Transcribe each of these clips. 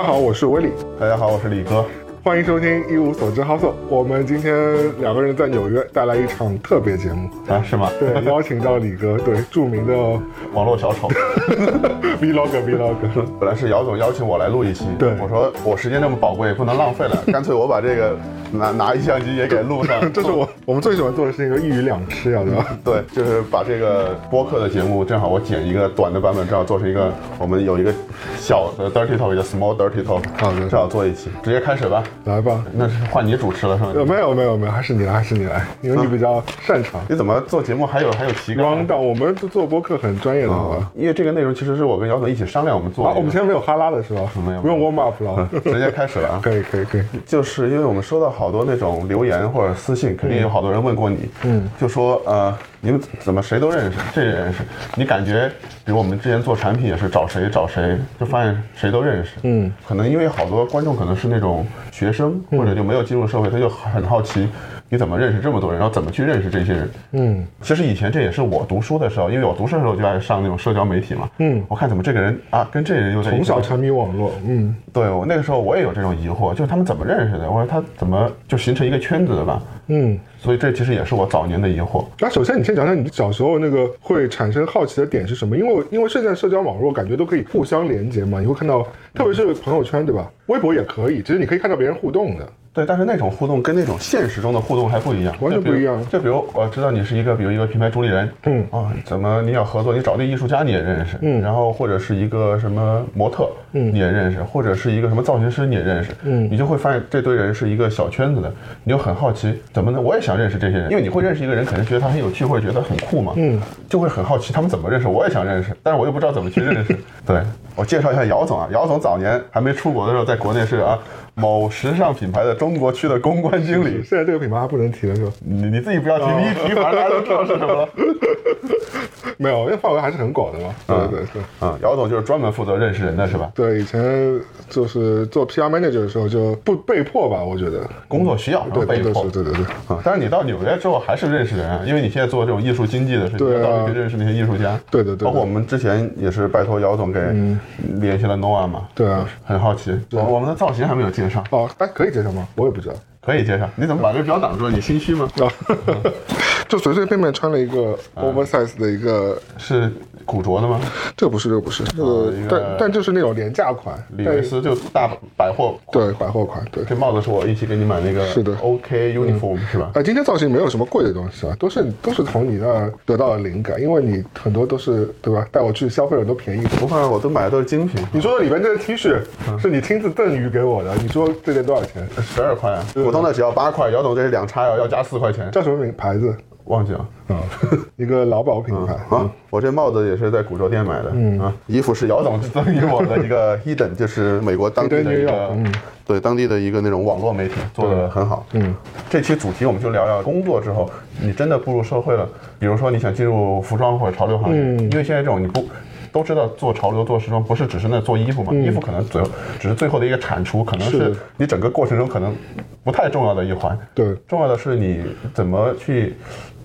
大家好，我是威利，大家好，我是李哥。欢迎收听一无所知 House。我们今天两个人在纽约带来一场特别节目啊，是吗？对，邀请到李哥，对，著名的网络小丑 Vlog Vlog。本来是姚总邀请我来录一期，对我说我时间那么宝贵，不能浪费了，干脆我把这个拿拿一相机也给录上。这是我我们最喜欢做的事情，就一鱼两吃呀，对吧？对，就是把这个播客的节目，正好我剪一个短的版本，正好做成一个我们有一个小的 dirty talk，叫 small dirty talk，好的正好做一期，直接开始吧。来吧。那是换你主持了是吗？呃，没有没有没有，还是你来，还是你来，因为你比较擅长。你怎么做节目还有还有提纲我们做播客很专业的，好吧？因为这个内容其实是我跟姚总一起商量我们做的。啊，我们现在没有哈拉的是吧？没有不用 warm up 了，直接开始了啊。可以可以可以。就是因为我们收到好多那种留言或者私信，肯定有好多人问过你，嗯，就说呃，你们怎么谁都认识，这也认识？你感觉，比如我们之前做产品也是找谁找谁，就发现谁都认识，嗯，可能因为好多观众可能是那种学生或者就没有进入社会，他就很好奇。你怎么认识这么多人？然后怎么去认识这些人？嗯，其实以前这也是我读书的时候，因为我读书的时候就爱上那种社交媒体嘛。嗯，我看怎么这个人啊，跟这人又在一起从小沉迷网络，嗯，对我那个时候我也有这种疑惑，就是他们怎么认识的？我说他怎么就形成一个圈子的吧？嗯，所以这其实也是我早年的疑惑。那首先你先讲讲你小时候那个会产生好奇的点是什么？因为因为现在社交网络感觉都可以互相连接嘛，你会看到，特别是朋友圈对吧？微博也可以，其实你可以看到别人互动的。对，但是那种互动跟那种现实中的互动还不一样，完全不一样。就比如我知道你是一个，比如一个品牌主理人，嗯啊，怎么你要合作，你找那艺术家你也认识，嗯，然后或者是一个什么模特，嗯，你也认识，或者是一个什么造型师你也认识，嗯，你就会发现这堆人是一个小圈子的，你就很好奇，怎么呢？我也想认识这些人，因为你会认识一个人，可能觉得他很有趣，或者觉得很酷嘛，嗯，就会很好奇他们怎么认识，我也想认识，但是我又不知道怎么去认识。对我介绍一下姚总啊，姚总早年还没出国的时候，在国内是啊。某时尚品牌的中国区的公关经理，现在这个品牌还不能提了是吧？你你自己不要提，你一提反正大家都知道是什么了。没有，因为范围还是很广的嘛。对对对。嗯，姚总就是专门负责认识人的是吧？对，以前就是做 PR manager 的时候就不被迫吧，我觉得工作需要，对被迫。对对对。啊，但是你到纽约之后还是认识人啊，因为你现在做这种艺术经济的事情，对啊，去认识那些艺术家。对对对。包括我们之前也是拜托姚总给联系了 Noah 嘛。对啊。很好奇，我们的造型还没有介哦，哎，可以接受吗？我也不知道。可以介绍。你怎么把这表挡住了？你心虚吗？啊，就随随便便穿了一个 oversize 的一个，是古着的吗？这不是，这不是，这个但但就是那种廉价款，李维斯就大百货，对百货款，对。这帽子是我一起给你买那个，是的，OK uniform 是吧？哎，今天造型没有什么贵的东西啊，都是都是从你那得到的灵感，因为你很多都是对吧？带我去消费很多便宜，不会，我都买的都是精品。你说的里边这个 T 恤是你亲自赠予给我的，你说这件多少钱？十二块啊，普通的只要八块。姚总这是两叉腰，要加四块钱。叫什么名牌子？忘记了啊，一个劳保品牌啊。我这帽子也是在古着店买的，嗯啊。衣服是姚总赠予我的一个 Eden，就是美国当地的一个，对当地的一个那种网络媒体做的很好。嗯，这期主题我们就聊聊工作之后，你真的步入社会了，比如说你想进入服装或者潮流行业，因为现在这种你不。都知道做潮流、做时装不是只是那做衣服嘛？衣服可能最后只是最后的一个产出，可能是你整个过程中可能不太重要的一环。对，重要的是你怎么去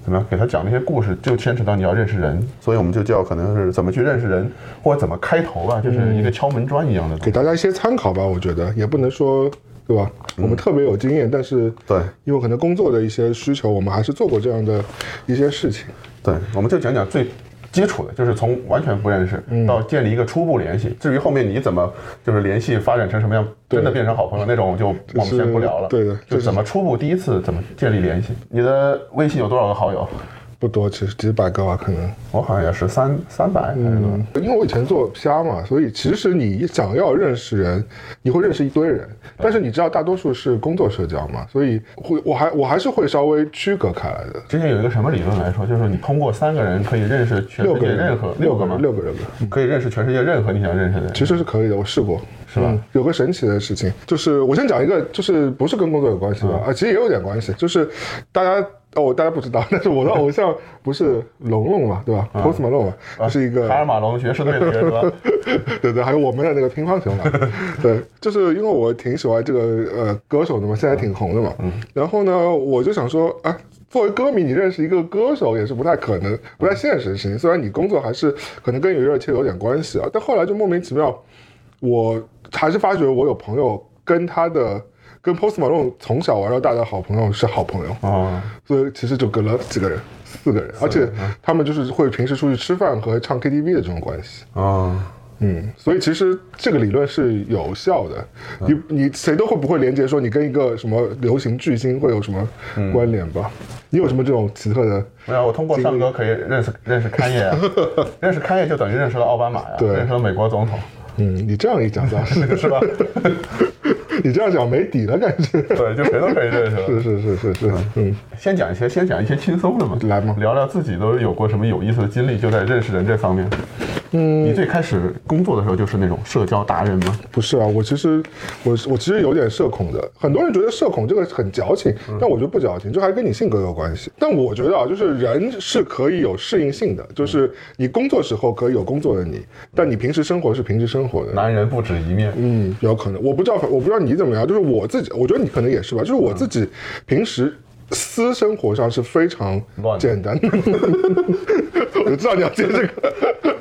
怎么样给他讲那些故事，就牵扯到你要认识人，所以我们就叫可能是怎么去认识人，或者怎么开头吧，就是一个敲门砖一样的，给大家一些参考吧。我觉得也不能说对吧？我们特别有经验，但是对，因为可能工作的一些需求，我们还是做过这样的一些事情。对，我们就讲讲最。基础的就是从完全不认识到建立一个初步联系，至于后面你怎么就是联系发展成什么样，真的变成好朋友那种，就我们先不聊了。对的，就怎么初步第一次怎么建立联系？你的微信有多少个好友？不多，其实几百个吧，可能。我好像也是三三百，嗯，因为我以前做 PR 嘛，所以其实你想要认识人，你会认识一堆人，但是你知道大多数是工作社交嘛，所以会我还我还是会稍微区隔开来的。之前有一个什么理论来说，就是你通过三个人可以认识全世界任何六个吗？六个人。可以认识全世界任何你想认识的人，其实是可以的，我试过，是吧？有个神奇的事情，就是我先讲一个，就是不是跟工作有关系的啊，其实也有点关系，就是大家。哦，大家不知道，但是我的偶像不是龙龙嘛，对吧？Post Malone 嘛，是一个卡尔马龙爵士队的是吧？对对，还有我们的那个乒乓球嘛，对，就是因为我挺喜欢这个呃歌手的嘛，现在挺红的嘛。嗯。然后呢，我就想说，啊，作为歌迷，你认识一个歌手也是不太可能、不太现实的事情。虽然你工作还是可能跟娱乐圈有点关系啊，但后来就莫名其妙，我还是发觉我有朋友跟他的跟 Post Malone 从小玩到大的好朋友是好朋友，哦，所以其实就隔了几个人，四个人，而且他们就是会平时出去吃饭和唱 KTV 的这种关系。哦，嗯，所以其实这个理论是有效的。你你谁都会不会连接说你跟一个什么流行巨星会有什么关联吧？你有什么这种奇特的？没有，我通过唱歌可以认识认识开业啊，认识开业就等于认识了奥巴马呀，对。认识了美国总统，嗯，你这样一讲倒是，是吧？你这样讲没底了感觉。对，就谁都可以认识了。是是是是是，嗯，先讲一些，先讲一些轻松的嘛，来嘛聊聊自己都有过什么有意思的经历，就在认识人这方面。嗯，你最开始工作的时候就是那种社交达人吗？不是啊，我其实我我其实有点社恐的，很多人觉得社恐这个很矫情，但我觉得不矫情，这还跟你性格有关系。但我觉得啊，就是人是可以有适应性的，就是你工作时候可以有工作的你，但你平时生活是平时生活的。男人不止一面。嗯，有可能，我不知道，我不知道你怎么样，就是我自己，我觉得你可能也是吧，就是我自己平时私生活上是非常乱简单的，我就知道你要接这个。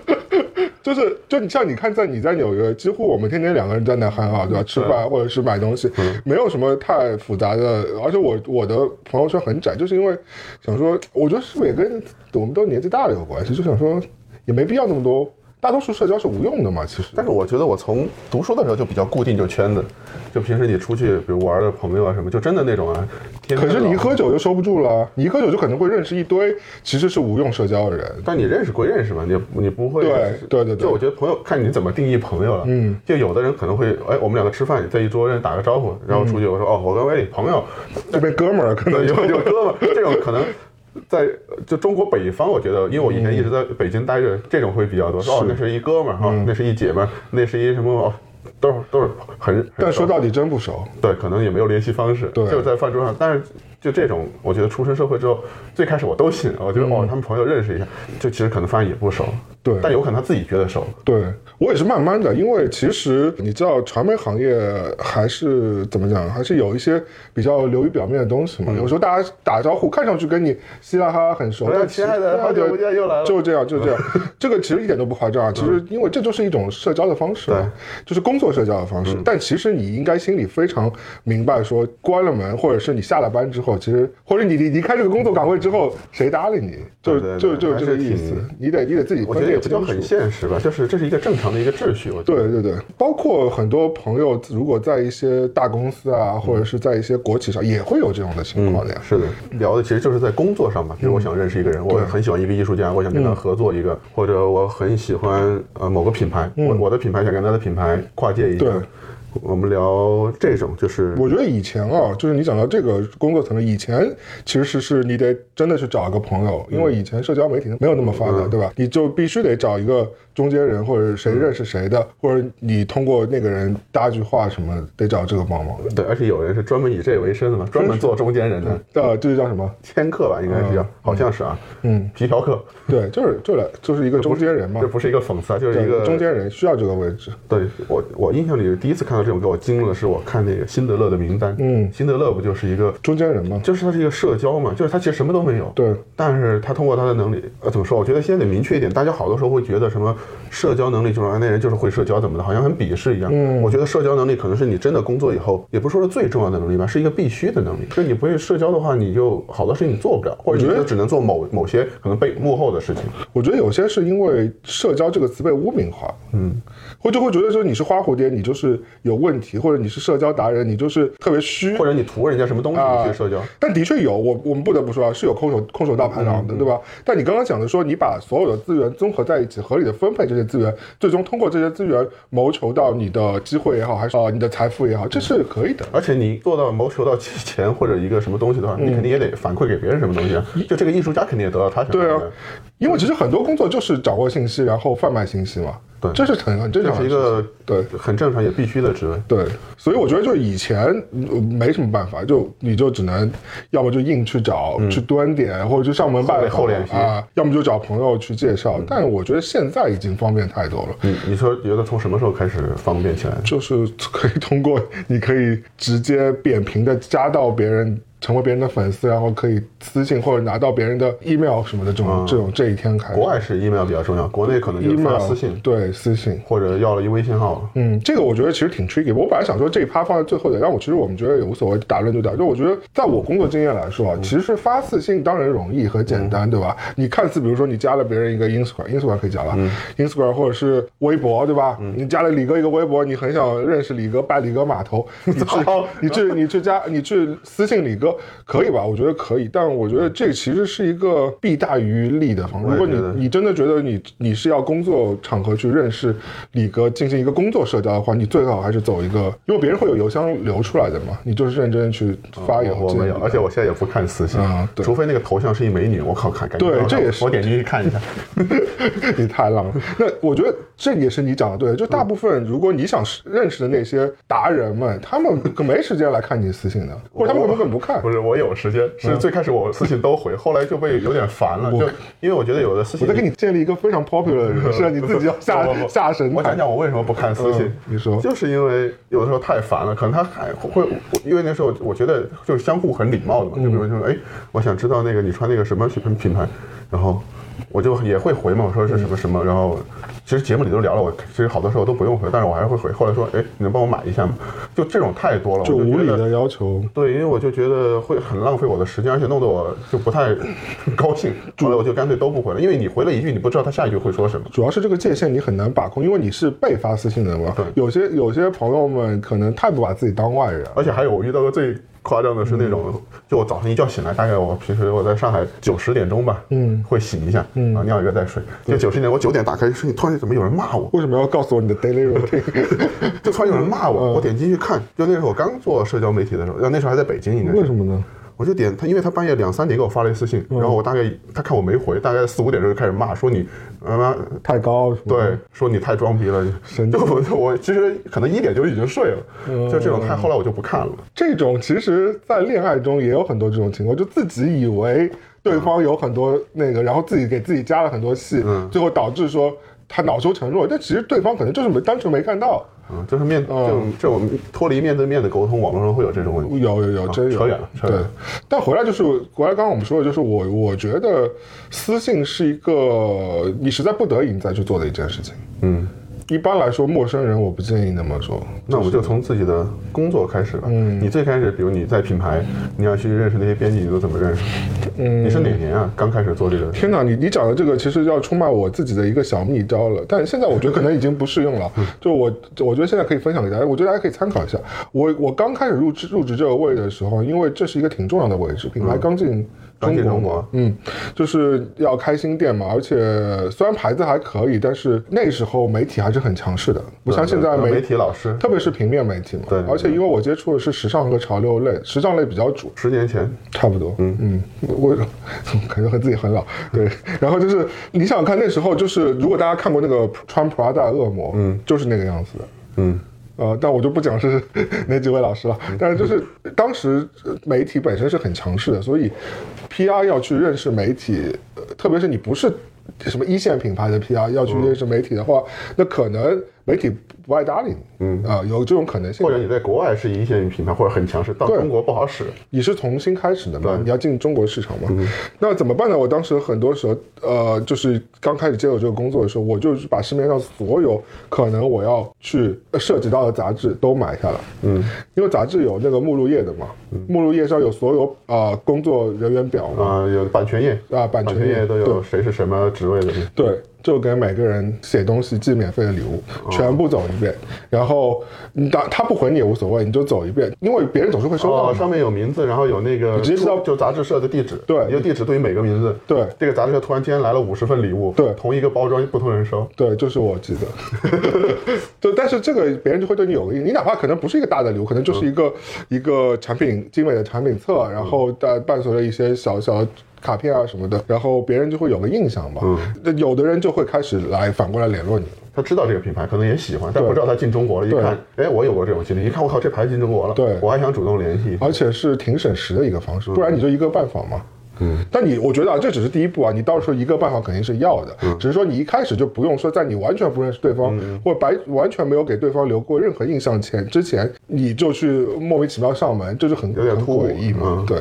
就是，就你像你看，在你在纽约，几乎我们天天两个人在那很好，对吧？吃饭或者是买东西，没有什么太复杂的。而且我我的朋友圈很窄，就是因为想说，我觉得是不是也跟我们都年纪大了有关系？就想说，也没必要那么多。大多数社交是无用的嘛，其实。但是我觉得我从读书的时候就比较固定，就圈子，就平时你出去，比如玩的朋友啊什么，就真的那种啊。可是你一喝酒就收不住了，你一喝酒就可能会认识一堆其实是无用社交的人。但你认识归认识嘛，你你不会对对对对就我觉得朋友看你怎么定义朋友了。嗯，就有的人可能会，哎，我们两个吃饭，在一桌人打个招呼，然后出去我说，哦，我跟威利朋友，这边哥们儿可能有就有哥们儿，这种可能。在就中国北方，我觉得，因为我以前一直在北京待着，这种会比较多。说哦，那是一哥们儿哈，那是一姐们儿，那是一什么哦，都是都是很。但说到底真不熟。对，可能也没有联系方式，对就是在饭桌上。但是就这种，我觉得出身社会之后，最开始我都信，我觉得、哦，他们朋友认识一下，就其实可能发现也不熟，嗯对但有可能他自己觉得熟。对我也是慢慢的，因为其实你知道，传媒行业还是怎么讲，还是有一些比较流于表面的东西嘛。嗯有时候大家打招呼，看上去跟你嘻哈哈很熟，哎但其亲爱的好久不见又来了就这样，就这样。这个其实一点都不夸张啊，其实因为这就是一种社交的方式嘛，就是工作社交的方嗯式。但其实你应该心里非常明白，说关了门，或者是你下了班之后，其实或者你离离开这个工作岗位之后，谁搭理你？就就就还这个意思。你得你得自己分我觉得也。不叫很现实吧，就是这是一个正常的一个秩序。我觉得对对对，包括很多朋友，如果在一些大公司啊，或者是在一些国企上，也会有这种的情况的呀。是的，聊的其实就是在工作上嘛。比如我想认识一个人，我很喜欢一个艺术家，我想跟他合作一个，或者我很喜欢呃某个品牌，我我的品牌想跟他的品牌跨界一下对。我们聊这种就是我觉得以前啊，就是你讲到这个工作层面，以前其实是你得真的去找一个朋友，因为以前社交媒体没有那么发达，对吧？你就必须得找一个中间人，或者谁认识谁的，或者你通过那个人搭句话什么，得找这个帮忙。对，而且有人是专门以这为生的嘛，专门做中间人的呃，这就叫什么？签客吧，应该是叫，好像是啊，嗯，皮条客，对，就是就来就是一个中间人嘛这，不是一个讽刺啊，就是一，个中间人需要这个位置。对我，我印象里第一次看到这种给我惊了的是我看那个辛德勒的名单。嗯辛德勒不就是一个，中间人嘛，就是他是一个社交嘛，就是他其实什么都没有。对，但是他通过他的能力，呃，怎么说？我觉得现在得明确一点，大家好多时候会觉得什么社交能力就是啊，那人就是会社交怎么的，好像很鄙视一样。嗯，我觉得社交能力可能是你真的工作以后，也不是说是最重要的能力吧，是一个必须的能力。就你不会社交的话，你就好多事情你做不了，或者你就只能做某某些可能被幕后的事情。我觉得有些是因为“社交”这个词被污名化，嗯，或就会觉得说你是花蝴蝶，你就是有问题，或者你是社交达人，你就是特别虚或。者你图人家什么东西去社交，但的确有，我我们不得不说啊，是有空手空手道排行的，对吧？但你刚刚讲的说，你把所有的资源综合在一起，合理的分配这些资源，最终通过这些资源谋求到你的机会也好，还是呃你的财富也好，这是可以的。而且你做到谋求到钱或者一个什么东西的话，你肯定也得反馈给别人什么东西啊。就这个艺术家肯定也得到他想对啊。，因为其实很多工作就是掌握信息，然后贩卖信息嘛。对这是很很正这常一个对很正常也必须的职位。对，所以我觉得就以前呃没什么办法，就你就只能要么就硬去找、去蹲点，或者就上门拜访厚脸皮啊，要么就找朋友去介绍。但我觉得现在已经方便太多了。你你说觉得从什么时候开始方便起来？就是可以通过，你可以直接扁平的加到别人成为别人的粉丝，然后可以私信或者拿到别人的 email 什么的这种这种这一天开始。国外是 email 比较重要，国内可能就是发私信，对私信或者要了一微信号。嗯，这个我觉得其实挺 tricky。我本来想说这一趴放在最后的，但我其实我们觉得也无所谓，打乱就打。就我觉得在我工作经验来说啊，其实发私信当然容易和简单，对吧？你看似比如说你加了别人一个 Instagram，Instagram 可以加了，Instagram 或者是微博，对吧？你加了李哥一个微博，你很想认识李哥，拜李哥码头，你去你去你去加你去私信李哥，可以吧？我觉得可以，但我觉得这其实是一个弊大于利的方式。如果你你真的觉得你你是要工作场合去认识李哥，进行一个工作社交的话，你最好还是走一个，因为别人会有邮箱流出来的嘛，你就是认真去发邮件。我没有，而且我现在也不看私信啊，除非那个头像是一美女，我靠看，对，这也是我点进去看一下。你太浪了。那我觉得这也是你讲的对，就大部分如果你想认识的那些达人们，他们可没时间来看你私信的，或者他们根本不看。不是，我有时间，是最开始我私信都回，后来就被有点烦了，就因为我觉得有的私信，我在给你建立一个非常 popular 的人设，你自己要下下神。我讲讲我为什么不看私信，你说，就是因为有的时候太烦了，可能他还会，因为那时候我觉得就是相互很礼貌的嘛，就比如说，哎，我想知道那个你穿那个什么品品牌，然后。我就也会回嘛，我说是什么什么，然后其实节目里都聊了，我其实好多时候都不用回，但是我还是会回。后来说，哎，你能帮我买一下吗？就这种太多了，就无理的要求。对，因为我就觉得会很浪费我的时间，而且弄得我就不太高兴。后来我就干脆都不回了，因为你回了一句，你不知道他下一句会说什么。主要是这个界限你很难把控，因为你是被发私信的嘛。对，有些有些朋友们可能太不把自己当外人，而且还有我遇到过最。夸张的是那种，就我早上一觉醒来，大概我平时我在上海九十点钟吧，嗯，会醒一下，嗯，啊，尿一个再睡。就九十点，我九点打开声音，突然怎么有人骂我？为什么要告诉我你的 daily routine？就突然有人骂我，我点进去看，就那时候我刚做社交媒体的时候，那时候还在北京，应该为什么呢？我就点他，因为他半夜两三点给我发了一私信，然后我大概他看我没回，大概四五点钟就开始骂，说你他妈太高，对，说你太装逼了，神就我我其实可能一点就已经睡了，就这种太后来我就不看了。这种其实，在恋爱中也有很多这种情况，就自己以为对方有很多那个，然后自己给自己加了很多戏，最后导致说他恼羞成怒，但其实对方可能就是没单纯没看到。嗯，就是面这这我们脱离面对面的沟通，网络上会有这种问题。有有有，真有。扯远了，对。但回来就是回来，刚刚我们说的，就是我我觉得私信是一个你实在不得已你再去做的一件事情。嗯。一般来说，陌生人我不建议那么做。那我们就从自己的工作开始吧。嗯，你最开始，比如你在品牌，你要去认识那些编辑，你都怎么认识？嗯，你是哪年啊？刚开始做这个？天哪，你你讲的这个其实要出卖我自己的一个小秘招了。但现在我觉得可能已经不适用了。就我，我觉得现在可以分享给大家，我觉得大家可以参考一下。我我刚开始入职入职这个位的时候，因为这是一个挺重要的位置，品牌刚进。中国，嗯，就是要开新店嘛，而且虽然牌子还可以，但是那时候媒体还是很强势的，不像现在媒体老师，特别是平面媒体嘛。对，而且因为我接触的是时尚和潮流类，时尚类比较主。十年前差不多，嗯嗯，我感觉和自己很老。对，然后就是你想想看，那时候就是如果大家看过那个穿 Prada 恶魔，嗯，就是那个样子的，嗯。呃，但我就不讲是 哪几位老师了。但是就是当时媒体本身是很强势的，所以 PR 要去认识媒体，特别是你不是什么一线品牌的 PR 要去认识媒体的话，那可能。媒体不爱搭理你，嗯啊，有这种可能性。或者你在国外是一线品牌，或者很强势，到中国不好使。你是重新开始的嘛？你要进中国市场嘛？那怎么办呢？我当时很多时候，呃，就是刚开始接手这个工作的时候，我就是把市面上所有可能我要去涉及到的杂志都买下来。嗯，因为杂志有那个目录页的嘛，目录页上有所有啊工作人员表啊，有版权页啊，版权页都有谁是什么职位的。对。就给每个人写东西寄免费的礼物，全部走一遍，然后你打他不回你也无所谓，你就走一遍，因为别人总是会收到。上面有名字，然后有那个直接知道就杂志社的地址，对，一个地址对于每个名字，对，这个杂志社突然间来了五十份礼物，对，同一个包装不同人收，对，就是我记得，对，但是这个别人就会对你有个印，你哪怕可能不是一个大的礼物，可能就是一个一个产品精美的产品册，然后带伴随着一些小小。卡片啊什么的，然后别人就会有个印象嘛。嗯，有的人就会开始来反过来联络你了。他知道这个品牌，可能也喜欢，但不知道他进中国了。一看，哎，我有过这种经历。一看，我靠，这牌子进中国了。对，我还想主动联系。而且是挺省时的一个方式，不然你就一个拜访嘛。嗯，但你我觉得啊，这只是第一步啊，你到时候一个办法肯定是要的，嗯。只是说你一开始就不用说在你完全不认识对方，或者白完全没有给对方留过任何印象前之前，你就去莫名其妙上门，这就很有点很诡异嘛。对，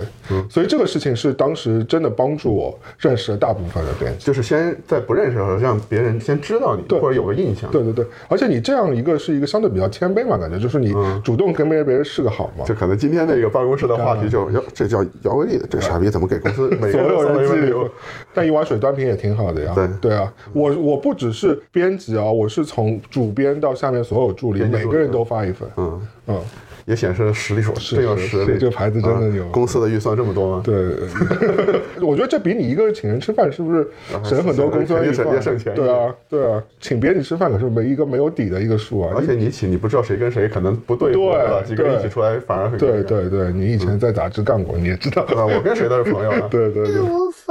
所以这个事情是当时真的帮助我认识了大部分的编辑。就是先在不认识的时候让别人先知道你，或者有个印象。对对对，而且你这样一个是一个相对比较谦卑嘛，感觉就是你主动跟别人别人示个好嘛。就可能今天那个办公室的话题就，哟，这叫姚威利的，这傻逼怎么给公司每个 所有人记一份礼物？但一碗水端平也挺好的呀。对对啊，我我不只是编辑啊，我是从主编到下面所有助理每个人都发一份。嗯，嗯，也显示了实力，是真有是实力。这个牌子真的有啊公司的预算这么多吗？对，我觉得这比你一个人请人吃饭是不是省很多公司预算？肯定省省钱对啊，对啊，请别人吃饭可是没一个没有底的一个数啊。而且你请，你不知道谁跟谁可能不对付，对？几个人一起出来反而很对对对，你以前在杂志干过，你也知道。啊，我跟谁都是朋友啊。对对对，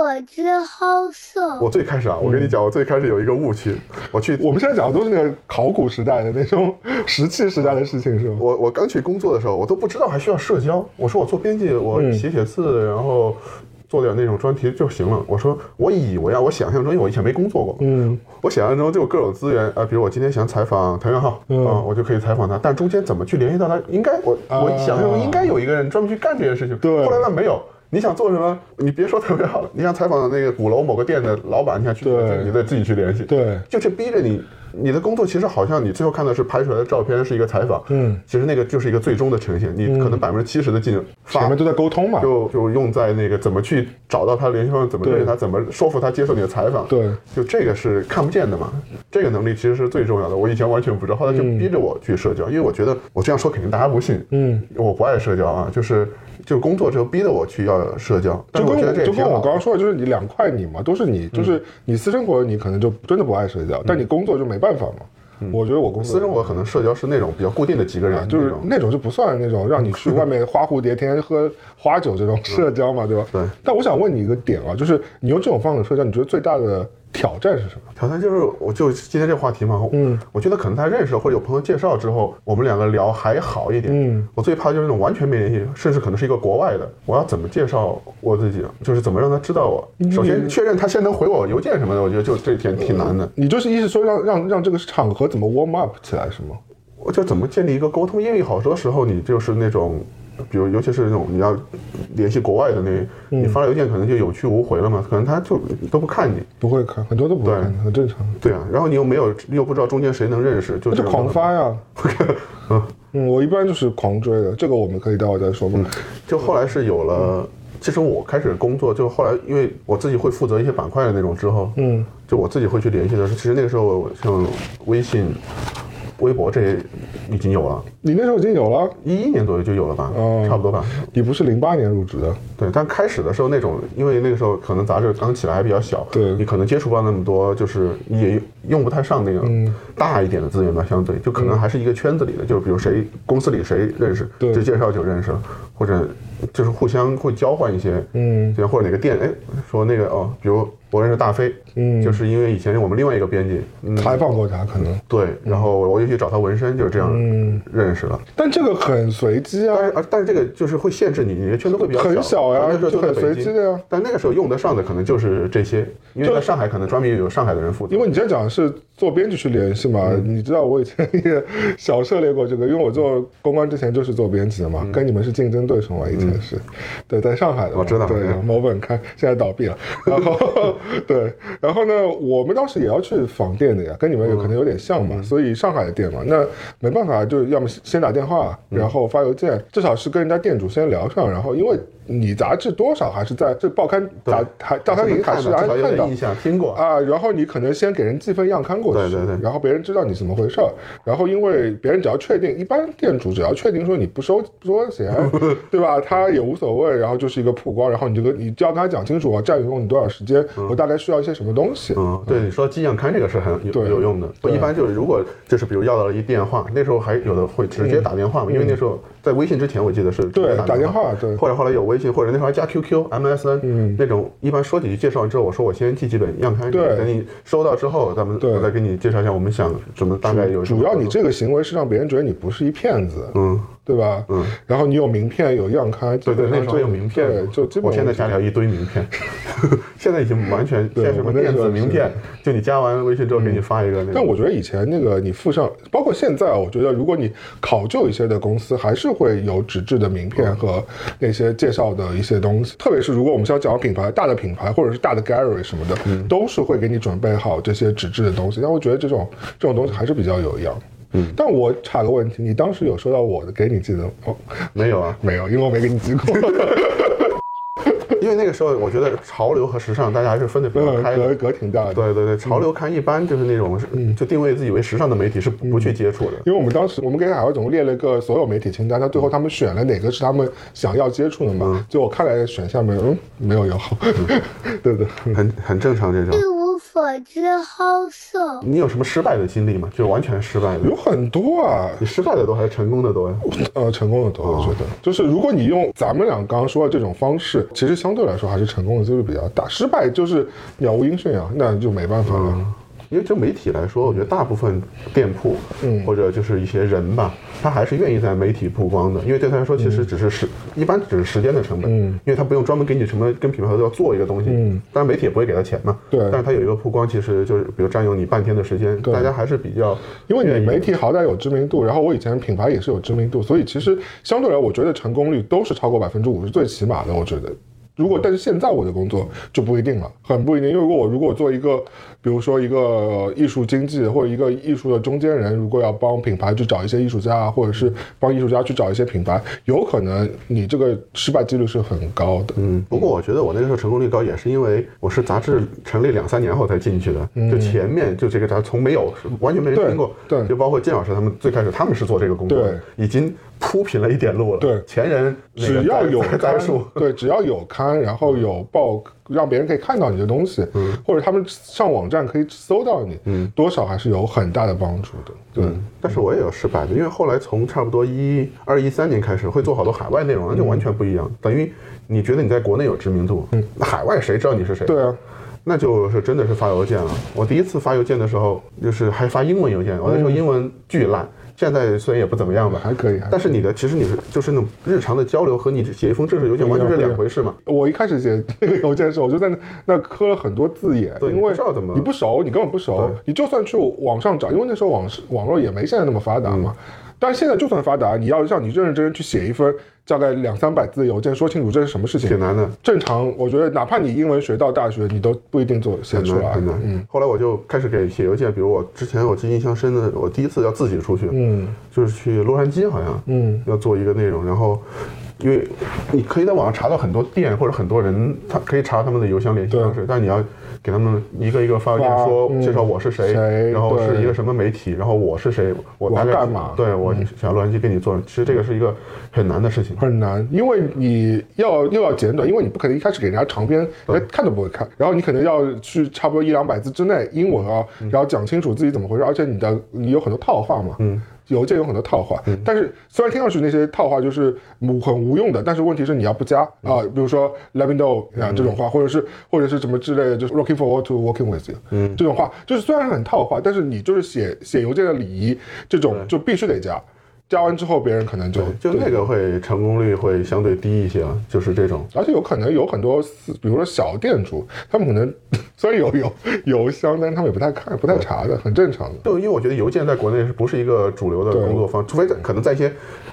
一无所知好色。我最开始啊，我跟你讲，我最开始有一个误区，我去我们现在讲的都是那个考古时代的那种 石器时代的事情，是吗？我我刚去工作的时候，我都不知道还需要社交。我说我做编辑，我写写字，然后做点那种专题就行了。我说我以为啊，我想象中，因为我以前没工作过，嗯，我想象中就有各种资源啊，比如我今天想采访谭元浩，嗯啊，我就可以采访他，但中间怎么去联系到他？应该我我啊想象中应该有一个人专门去干这件事情。对后来呢没有。你想做什么？你别说特别好了，你想采访那个鼓楼某个店的老板，你想去，对你得自己去联系。对就去逼着你，你的工作其实好像你最后看的是拍出来的照片是一个采访，嗯，其实那个就是一个最终的呈现，你可能百分之七十的劲发前面都在沟通嘛。就就用在那个怎么去找到他的联系方式，怎么认识他，怎么说服他接受你的采访。对，就这个是看不见的嘛，这个能力其实是最重要的。我以前完全不知道，后来就逼着我去社交，因为我觉得我这样说肯定大家不信。嗯，我不爱社交啊，就是就是工作之后逼着我去要社交，但就跟我就跟我。刚刚说的，就是你两块你嘛，都是你，就是你私生活你可能就真的不爱社交，但你工作就没办法嘛。我觉得我公司私生活可能社交是那种比较固定的几个人，啊就是那种那种就不算那种让你去外面花蝴蝶，天天喝 花酒这种社交嘛，对吧？对。但我想问你一个点啊，就是你用这种方式社交，你觉得最大的挑战是什么？挑战就是，我就今天这个话题嘛，嗯，我觉得可能他认识或者有朋友介绍之后，我们两个聊还好一点。嗯，我最怕就是那种完全没联系，甚至可能是一个国外的，我要怎么介绍我自己？就是怎么让他知道我？首先确认他先能回我邮件什么的，我觉得就这点挺难的。你就是意思说让让让这个场合怎么 warm up 起来是吗？我就怎么建立一个沟通？因为好多时候你就是那种。比如，尤其是那种你要联系国外的那，你发了邮件可能就有去无回了嘛，可能他就都不看你。不会看，很多都不会看，很正常。对啊，然后你又没有，又不知道中间谁能认识，就那就狂发呀。嗯嗯，我一般就是狂追的，这个我们可以待会儿再说吧。就后来是有了，其实我开始工作，就后来因为我自己会负责一些板块的那种之后，嗯，就我自己会去联系的时候，其实那个时候像微信、微博这已经有了，你那时候已经有了，一一年左右就有了吧，哦。差不多吧。你不是零八年入职的，对，但开始的时候那种，因为那个时候可能杂志刚起来还比较小，对。你可能接触不到那么多，就是也用不太上那个嗯。大一点的资源吧，相对就可能还是一个圈子里的，就是比如谁公司里谁认识，对。就介绍就认识了，或者就是互相会交换一些，嗯。就或者哪个店，哎，说那个哦，比如我认识大飞，嗯。就是因为以前我们另外一个编辑，嗯，采访过他可能，对，然后我就去找他纹身，就是这样嗯。认识了。但这个很随机啊。但，是，而但是这个就是会限制你，你的圈子会比较很小呀就很随机的呀。但那个时候用得上的可能就是这些，因为就在上海可能专门有上海的人负责。因为你今天讲的是做编辑去联系嘛，嗯。你知道我以前也小涉猎过这个，因为我做公关之前就是做编辑的嘛，跟你们是竞争对手嘛，以前是，对，在上海的我知道对嗯，某本刊现在倒闭了，然后 对，然后呢，我们当时也要去访店的呀，跟你们有可能有点像嗯嘛，所以上海的店嘛，那没办法，就要么先打电话，嗯然后发邮件，至少是跟人家店主先聊上，然后因为你杂志多少还是在这报刊杂还照刊营还是还看到有印象，听过。啊，然后你可能先给人寄份样刊过去，对对对然后别人知道你怎么回事儿，然后因为别人只要确定，一般店主只要确定说你不收不收钱，对吧？他也无所谓，然后就是一个曝光，然后你这个你就要跟他讲清楚我占用你多少时间，我大概需要一些什么东西，嗯，对，你说寄样刊这个是很有有用的。一般就是如果就是比如要到了一电话，那时候还有的会直接打电话嘛，因为那时候在微信之前我记得是打打电话对。或者后来有微信，或者那时候还加 QQ、MSN，嗯。那种一般说几句介绍完之后，我说我先寄几本样刊对。等你收到之后，咱们再给你介绍一下我们想怎么大概有什么主要你这个行为是让别人觉得你不是一骗子，嗯对吧？嗯，然后你有名片有样刊，对对，那时候有名片，对，就基本我现在家里有一堆名片，现在已经完全现在什么电子名片，就你加完微信之后给你发一个那个。但我觉得以前那个你附上，包括现在，我觉得如果你考究一些的公司，还是会有纸质的名片和那些介绍的一些东西。特别是如果我们是要讲品牌，大的品牌或者是大的 gallery 什么的，都是会给你准备好这些纸质的东西。但我觉得这种这种东西还是比较有样。嗯，但我插个问题，你当时有收到我的给你寄的哦？没有啊，没有，因为我没给你寄过。因为那个时候，我觉得潮流和时尚大家还是分得比较开的，格格挺大的。对对对，潮流看一般就是那种就定位自己为时尚的媒体是不去接触的。因为我们当时我们给海外总列了个所有媒体清单，但最后他们选了哪个是他们想要接触的嘛？就我看来选项没有，嗯，没有友好，对对，很很正常这种。所之好色。你有什么失败的经历吗？就完全失败的？有很多啊。你失败的多还是成功的多呀？呃，成功的多，我觉得。就是如果你用咱们俩刚刚说的这种方式，其实相对来说还是成功的几率比较大。失败就是杳无音讯啊，那就没办法了。因为就媒体来说，我觉得大部分店铺，嗯，或者就是一些人吧，他还是愿意在媒体曝光的，因为对他来说，其实只是时，一般只是时间的成本，嗯，因为他不用专门给你什么跟品牌合作做一个东西，嗯，当然媒体也不会给他钱嘛，对，但是他有一个曝光，其实就是比如占用你半天的时间，大家还是比较，因为你媒体好歹有知名度，然后我以前品牌也是有知名度，所以其实相对来，我觉得成功率都是超过百分之五是最起码的，我觉得。如果但是现在我的工作就不一定了，很不一定。因为如果我如果做一个，比如说一个艺术经济或者一个艺术的中间人，如果要帮品牌去找一些艺术家，或者是帮艺术家去找一些品牌，有可能你这个失败几率是很高的。嗯，不过我觉得我那个时候成功率高，也是因为我是杂志成立两三年后才进去的，就前面就这个杂志从没有完全没人听过，对，就包括建老师他们最开始他们是做这个工作，对，已经。铺平了一点路了。对，前人只要有刊，对，只要有刊，然后有报，让别人可以看到你的东西，嗯，或者他们上网站可以搜到你，嗯，多少还是有很大的帮助的。对，但是我也有失败的，因为后来从差不多一二一三年开始，会做好多海外内容，那就完全不一样。等于你觉得你在国内有知名度，嗯，海外谁知道你是谁？对啊，那就是真的是发邮件了。我第一次发邮件的时候，就是还发英文邮件，我那时候英文巨烂。现在虽然也不怎么样吧，还可以。但是你的其实你是就是那种日常的交流和你写一封正式邮件完全是两回事嘛。我一开始写那个邮件的时候，我就在那那磕了很多字眼，因为你不熟，你根本不熟，你就算去网上找，因为那时候网网络也没现在那么发达嘛。但是现在就算发达，你要让你认认真真去写一份大概两三百字的邮件，说清楚这是什么事情，挺难的。正常，我觉得哪怕你英文学到大学，你都不一定做写出来。很难。嗯。后来我就开始给写邮件，比如我之前我记印象深的，我第一次要自己出去，嗯，就是去洛杉矶好像，嗯，要做一个内容，然后。因为你可以在网上查到很多店或者很多人，他可以查他们的邮箱联系方式，但你要给他们一个一个发邮件说介绍我是谁，然后是一个什么媒体，然后我是谁，我大概干嘛？对我想洛杉矶给你做，其实这个是一个很难的事情，很难，因为你要又要简短，因为你不可能一开始给人家长篇，人家看都不会看，然后你可能要去差不多一两百字之内英文啊，然后讲清楚自己怎么回事，而且你的你有很多套话嘛，嗯。邮件有很多套话，但是虽然听上去那些套话就是无很无用的，但是问题是你要不加啊，比如说 let me know 啊这种话，或者是或者是什么之类的，就是 looking forward to working with you，嗯，这种话就是虽然很套话，但是你就是写写邮件的礼仪，这种就必须得加。加完之后，别人可能就就那个会成功率会相对低一些啊，就是这种，而且有可能有很多，比如说小店主，他们可能 虽然有有邮箱，但是他们也不太看、不太查的，很正常的。就，因为我觉得邮件在国内是不是一个主流的工作方，除非可能在一些。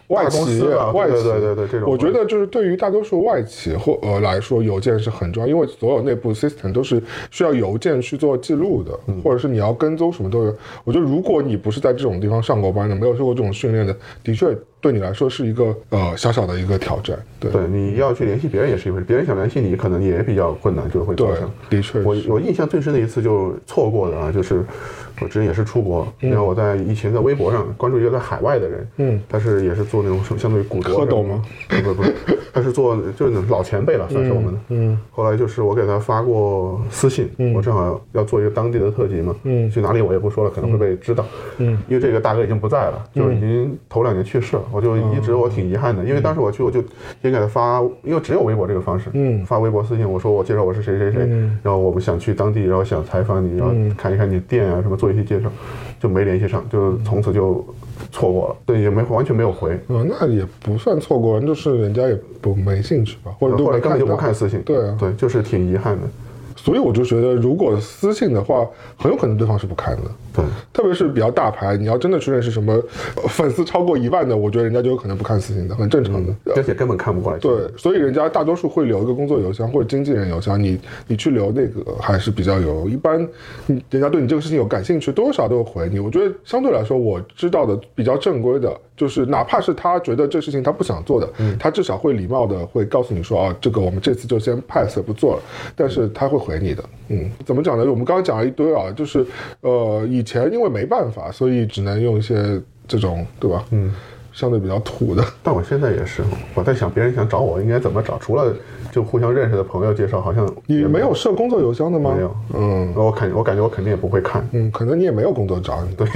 外企、外企，对对对，这种我觉得就是对于大多数外企或呃来说，邮件是很重要，因为所有内部 system 都是需要邮件去做记录的，或者是你要跟踪什么都有。我觉得如果你不是在这种地方上过班的，没有受过这种训练的，的确对你来说是一个呃小小的一个挑战。对，对，你要去联系别人也是一回事，别人想联系你可能也比较困难，就会造成。的确，我我印象最深的一次就错过的啊，就是。我之前也是出国，然后我在以前在微博上关注一个在海外的人，嗯，他是也是做那种相对于古讹懂吗？不不不，他是做就是老前辈了，算是我们的。嗯，后来就是我给他发过私信，我正好要做一个当地的特辑嘛，嗯，去哪里我也不说了，可能会被知道，嗯，因为这个大哥已经不在了，就是已经头两年去世了，我就一直我挺遗憾的，因为当时我去我就先给他发，因为只有微博这个方式，嗯，发微博私信，我说我介绍我是谁谁谁，然后我们想去当地，然后想采访你，然后看一看你店啊什么做。一些介绍就没联系上，就从此就错过了，对，也没完全没有回，嗯，那也不算错过，就是人家也不没兴趣吧，或者没后来根本就不看私信，对啊，对，就是挺遗憾的，所以我就觉得，如果私信的话，很有可能对方是不看的。对，特别是比较大牌，你要真的去认识什么呃粉丝超过一万的，我觉得人家就有可能不看私信的，很正常的。而且根本看不过来，对，所以人家大多数会留一个工作邮箱或者经纪人邮箱，你你去留那个还是比较有。一般，你人家对你这个事情有感兴趣，多少都会回你。我觉得相对来说，我知道的比较正规的，就是哪怕是他觉得这事情他不想做的，他至少会礼貌的会告诉你说，啊，这个我们这次就先 pass 不做了，但是他会回你的。嗯，怎么讲呢？我们刚刚讲了一堆啊，就是呃，以前因为没办法，所以只能用一些这种，对吧？嗯，相对比较土的。但我现在也是，我在想别人想找我应该怎么找，除了就互相认识的朋友介绍，好像也你没有设工作邮箱的吗？没有，嗯我肯我感觉我肯定也不会看，嗯，可能你也没有工作找你。对，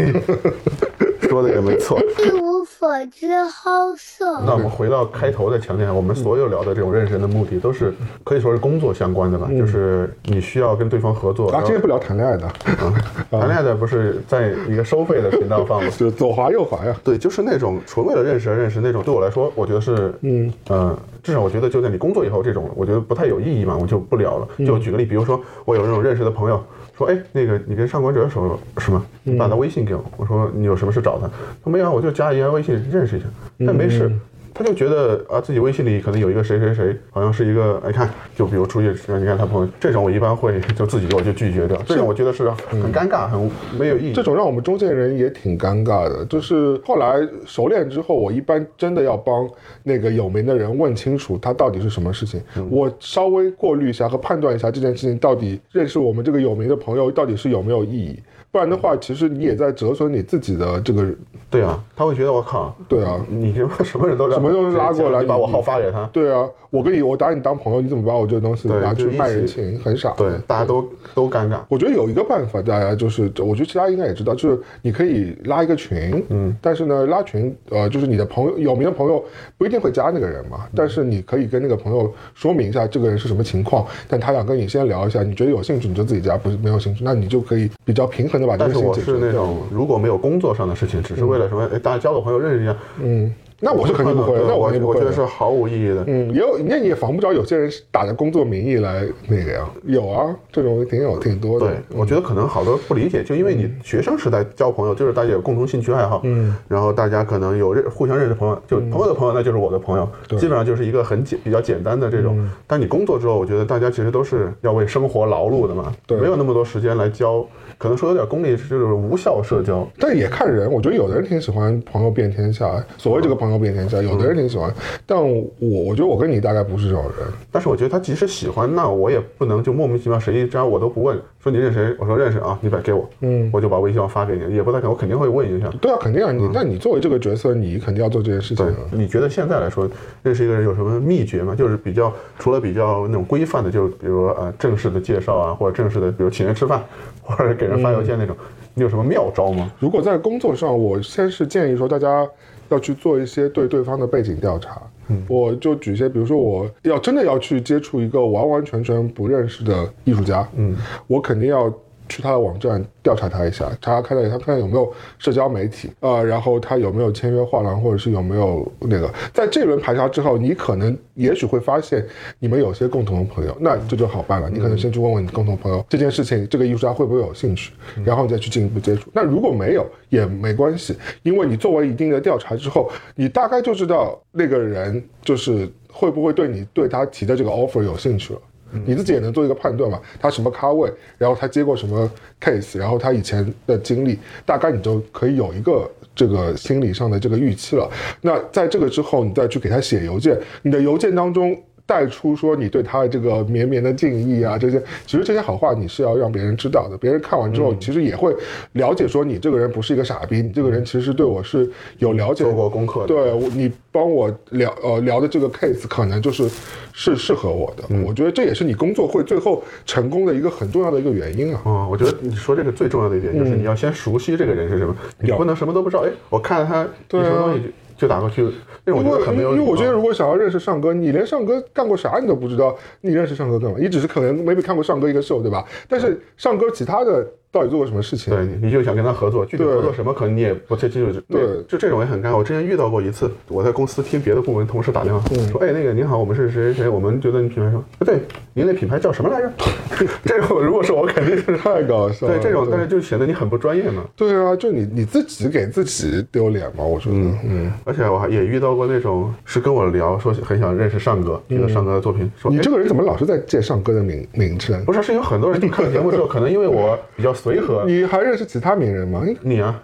说的也没错。一无所知好色。那我们回到开头的强调，我们所有聊的这种认识人的目的，都是可以说是工作相关的吧，就是你需要跟对方合作。啊，今天不聊谈恋爱的，谈恋爱的不是在一个收费的频道放吗？就左滑右滑呀。对，就是那种纯为了认识而认识那种，对我来说，我觉得是，嗯呃，至少我觉得就在你工作以后，这种我觉得不太有意义嘛，我就不聊了。就举个例，比如说我有那种认识的朋友说，哎，那个你跟上官哲熟是吗？你把他微信给我，我说你有什么事找他？他没有，我就加一下微信认识一下，但没事。他就觉得啊，自己微信里可能有一个谁谁谁，好像是一个，哎看，就比如出去，你看他朋友这种，我一般会就自己我就拒绝掉，这种我觉得是很尴尬，很没有意义。这种让我们中间人也挺尴尬的。就是后来熟练之后，我一般真的要帮那个有名的人问清楚他到底是什么事情，我稍微过滤一下和判断一下这件事情到底认识我们这个有名的朋友到底是有没有意义。不然的话，其实你也在折损你自己的这个，对啊，他会觉得我靠，对啊，你什么什么人都什么都拉过来，你把我号发给他，对啊，我跟你我打你当朋友，你怎么把我这个东西拿去卖人情，很傻，对，大家都都尴尬。我觉得有一个办法，大家就是，我觉得其他应该也知道，就是你可以拉一个群，嗯，但是呢，拉群，呃，就是你的朋友有名的朋友不一定会加那个人嘛，但是你可以跟那个朋友说明一下这个人是什么情况，但他想跟你先聊一下，你觉得有兴趣你就自己加，不是没有兴趣，那你就可以比较平衡的把这个事情解决。那种如果没有工作上的事情，只是为了什么？哎，大家交个朋友认识一下。嗯，那我是肯定不会，那我肯定不会。我觉得是毫无意义的。嗯，也有，那你也防不着有些人是打着工作名义来那个呀。有啊，这种挺有挺多的。对，我觉得可能好多不理解，就因为你学生时代交朋友，就是大家有共同兴趣爱好，嗯，然后大家可能有认互相认识朋友，就朋友的朋友那就是我的朋友，基本上就是一个很简比较简单的这种。但你工作之后，我觉得大家其实都是要为生活劳碌的嘛，对，没有那么多时间来交。可能说有点功利，就是无效社交。但也看人，我觉得有的人挺喜欢朋友遍天下，所谓这个朋友遍天下，有的人挺喜欢。但我我觉得我跟你大概不是这种人。但是我觉得他即使喜欢，那我也不能就莫名其妙谁一张我都不问，说你认识谁？我说认识啊，你把给我，嗯，我就把微信号发给你，也不太可能，我肯定会问一下。对啊，肯定啊，你那你作为这个角色，你肯定要做这件事情。对，你觉得现在来说认识一个人有什么秘诀吗？就是比较除了比较那种规范的，就比如呃正式的介绍啊，或者正式的，比如请人吃饭，或者给人发邮件那种。你有什么妙招吗？如果在工作上，我先是建议说，大家要去做一些对对方的背景调查。嗯，我就举一些，比如说我要真的要去接触一个完完全全不认识的艺术家，嗯，我肯定要去他的网站调查他一下，查查看看他看看有没有社交媒体，呃，然后他有没有签约画廊，或者是有没有那个，在这轮排查之后，你可能也许会发现你们有些共同的朋友，那这就好办了。你可能先去问问你共同朋友这件事情，这个艺术家会不会有兴趣，然后你再去进一步接触。那如果没有也没关系，因为你作为一定的调查之后，你大概就知道那个人就是会不会对你对他提的这个 offer 有兴趣了。你自己也能做一个判断嘛？他什么咖位，然后他接过什么 case，然后他以前的经历，大概你就可以有一个这个心理上的这个预期了。那在这个之后，你再去给他写邮件，你的邮件当中带出说你对他的这个绵绵的敬意啊，这些其实这些好话你是要让别人知道的。别人看完之后，其实也会了解说你这个人不是一个傻逼，你这个人其实对我是有了解、做过功课的。对你帮我聊呃聊的这个 case，可能就是是适合我的。我觉得这也是你工作会最后成功的一个很重要的一个原因啊。嗯，我觉得你说这个最重要的一点就是你要先熟悉这个人是什么，你不能什么都不知道。哎，我看了他什么东西就打过去。因为因为我觉得如果想要认识尚哥，你连尚哥干过啥你都不知道，你认识尚哥干嘛？你只是可能 maybe 看过尚哥一个秀，对吧？但是尚哥其他的到底做过什么事情。对，你就想跟他合作，具体合作什么可能你也不太清楚。对，就这种也很尴尬。我之前遇到过一次，我在公司听别的部门同事打电话说，哎，那个您好，我们是谁谁谁，我们觉得你品牌什么？不，对，您那品牌叫什么来着？这种如果是我，肯定是太搞笑。对，这种但是就显得你很不专业嘛。对啊，就你你自己给自己丢脸嘛，我觉得。嗯。而且我还也遇到过那种是跟我聊说很想认识尚哥，觉得尚哥的作品，说你这个人怎么老是在借尚哥的名名称？不是，是有很多人看节目之后，可能因为我比较随和。你还认识其他名人吗？你啊，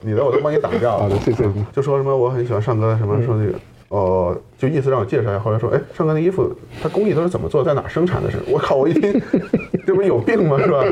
你的我都帮你挡掉。好的，谢谢你。就说什么我很喜欢唱歌的什么说那个。哦，就意思让我介绍一下，后来说，哎，上哥那衣服，他工艺都是怎么做，在哪生产的？是？我靠，我一听，这不是有病吗？是吧？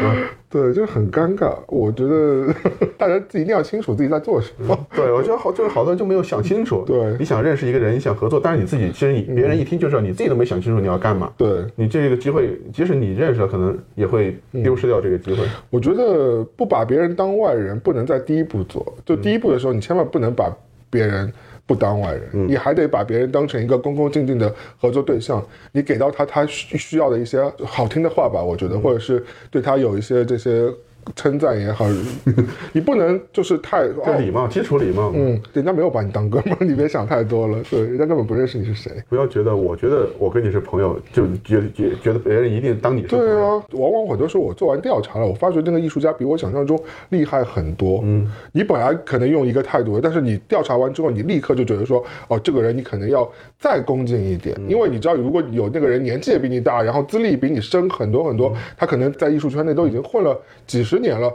啊，对，就是很尴尬。我觉得 大家自己一定要清楚自己在做什么。对，我觉得好，就是好多人就没有想清楚。对，你想认识一个人，你想合作，但是你自己其实你别人一听就知道，你自己都没想清楚你要干嘛。对，你这个机会，即使你认识了，可能也会丢失掉这个机会。我觉得不把别人当外人，不能在第一步做。就第一步的时候，你千万不能把别人。不当外人，你还得把别人当成一个恭恭敬敬的合作对象。你给到他他需需要的一些好听的话吧，我觉得，或者是对他有一些这些。称赞也好，你不能就是太礼貌，基础礼貌。嗯，人家没有把你当哥们儿，你别想太多了。对，人家根本不认识你是谁。不要觉得，我觉得我跟你是朋友，就觉觉觉得别人一定当你是。对啊，往往很多时候我做完调查了，我发觉那个艺术家比我想象中厉害很多。嗯，你本来可能用一个态度，但是你调查完之后，你立刻就觉得说，哦，这个人你可能要再恭敬一点，因为你知道，如果有那个人年纪也比你大，然后资历比你深很多很多，他可能在艺术圈内都已经混了几十年了。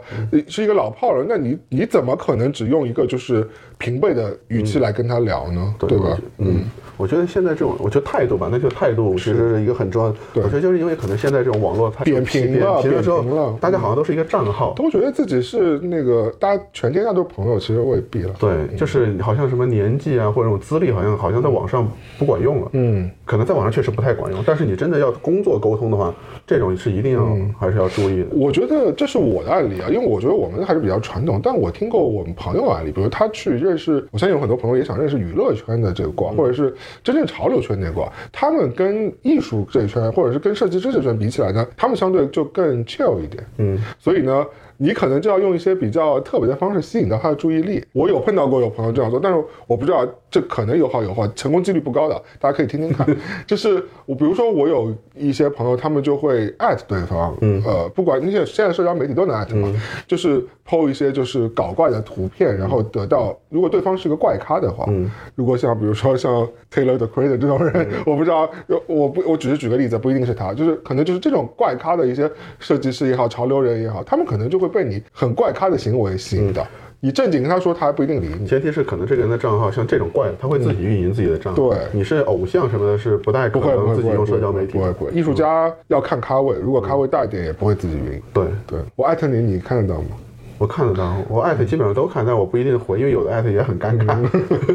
是一个老炮了，那你你怎么可能只用一个就是平辈的语气来跟他聊呢？对吧？嗯。我觉得现在这种，我觉得态度吧，那就态度其实是一个很重要的。我觉得就是因为可能现在这种网络它扁平了，扁平了，大家好像都是一个账号，都觉得自己是那个，大家全天下都是朋友，其实未必了。对，就是好像什么年纪啊或者这种资历，好像好像在网上不管用了。嗯，可能在网上确实不太管用，但是你真的要工作沟通的话，这种是一定要还是要注意的。我觉得这是我的案例啊，因为我觉得我们还是比较传统，但我听过我们朋友案例，比如他去认识，我相信有很多朋友也想认识娱乐圈的这个挂，或者是真正潮流。圈内挂，他们跟艺术这一圈，或者是跟设计师这圈比起来呢，他们相对就更 chill 一点。嗯，所以呢。你可能就要用一些比较特别的方式吸引到他的注意力。我有碰到过有朋友这样做，但是我不知道这可能有好有坏，成功几率不高的，大家可以听听看。就是我，比如说我有一些朋友，他们就会艾特对方，嗯，呃，不管那些现在社交媒体都能艾特嘛，就是 PO 一些就是搞怪的图片，然后得到，如果对方是个怪咖的话，嗯，如果像比如说像 Taylor the Creator 这种人，我不知道，我不，我只是举个例子，不一定是他，就是可能就是这种怪咖的一些设计师也好，潮流人也好，他们可能就会。会被你很怪咖的行为吸引到，你正经跟他说，他还不一定理你。前提是可能这个人的账号像这种怪，他会自己运营自己的账号。对，你是偶像什么的，是不太可能自己用社交媒体。不会不会，艺术家要看咖位，如果咖位大一点，也不会自己运营。对对，我艾特你，你看得到吗？我看得到，我艾特基本上都看，但我不一定回，因为有的艾特也很尴尬。